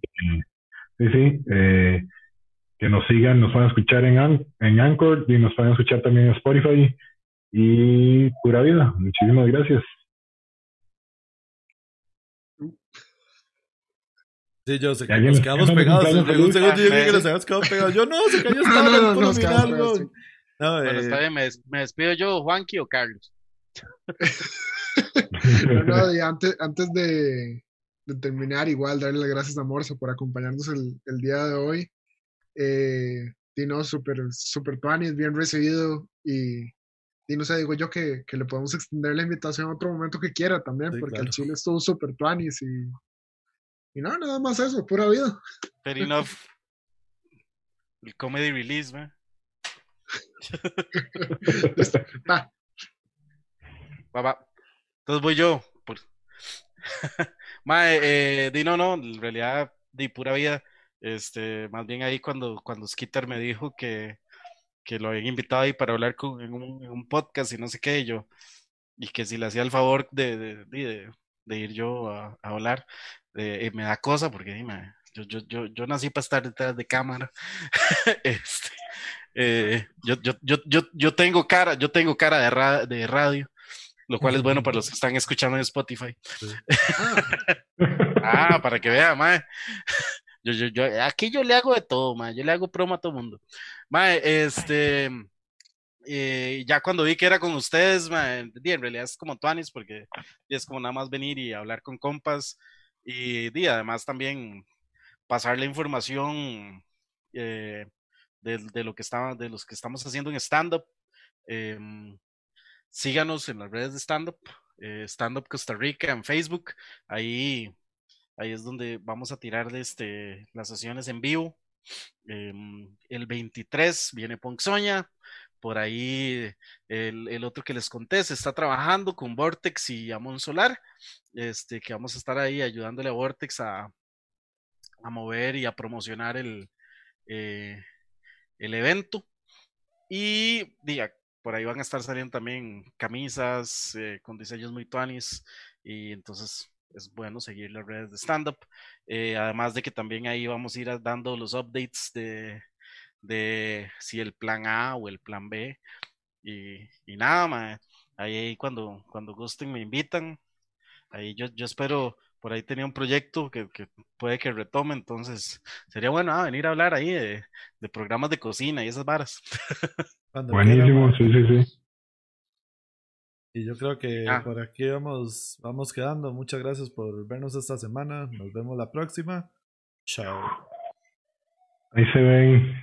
sí, sí. Eh, que nos sigan, nos van a escuchar en, en Anchor y nos van a escuchar también en Spotify. Y pura vida. Muchísimas gracias. Sí, yo sé que nos quedamos pegados. En un segundo yo que nos habíamos quedado pegados. Yo no, se cayó esta no, no, no, no, no, bueno, está bien, me, despido yo, Juanqui o Carlos. no, y antes, antes de, de, terminar, igual darle las gracias a Morsa por acompañarnos el, el día de hoy. Eh, Dino, súper, super es bien recibido y, y no sé, digo yo que, que, le podemos extender la invitación a otro momento que quiera también, porque el Chile estuvo súper tuanis y, y no, nada más eso, pura vida. Fair enough. El comedy release, man. va. Va, Entonces voy yo. Por... eh, Dino, no, en realidad, de pura vida. Este, más bien ahí cuando, cuando Skitter me dijo que, que lo habían invitado ahí para hablar con, en, un, podcast y no sé qué, y yo, y que si le hacía el favor de, de, de, ir yo a, a hablar, me da cosa porque dime, yo, yo, yo, yo nací para estar detrás de cámara. este, eh, yo, yo, yo, yo, tengo cara, yo tengo cara de, de radio lo cual es bueno para los que están escuchando en Spotify. ah, para que vean, mae. Yo, yo, yo, aquí yo le hago de todo, ma. Yo le hago promo a todo mundo. Ma, este. Eh, ya cuando vi que era con ustedes, ma, en realidad es como Tuanis, porque es como nada más venir y hablar con compas. Y, y además también pasar la información eh, de, lo que está, de los que estamos haciendo en stand-up. Em, síganos en las redes de stand-up, eh, stand-up Costa Rica en Facebook. Ahí Ahí es donde vamos a tirar este, las sesiones en vivo. Em, el 23 viene Ponzoña. Por ahí el, otro que les conté se está trabajando con Vortex y Amon Solar. Este, que vamos a estar ahí ayudándole a Vortex a, a mover y a promocionar el, eh, el evento. Y diga, por ahí van a estar saliendo también camisas eh, con diseños muy tuanis. Y entonces es bueno seguir las redes de stand-up. Eh, además de que también ahí vamos a ir dando los updates de, de si el plan A o el plan B. Y, y nada, ahí, cuando, cuando gusten me invitan. Ahí yo, yo espero, por ahí tenía un proyecto que, que puede que retome, entonces sería bueno ah, venir a hablar ahí de, de, programas de cocina y esas varas. Buenísimo, sí, sí, sí. Y yo creo que ah. por aquí vamos, vamos quedando. Muchas gracias por vernos esta semana. Nos vemos la próxima. Chao. Ahí se ven.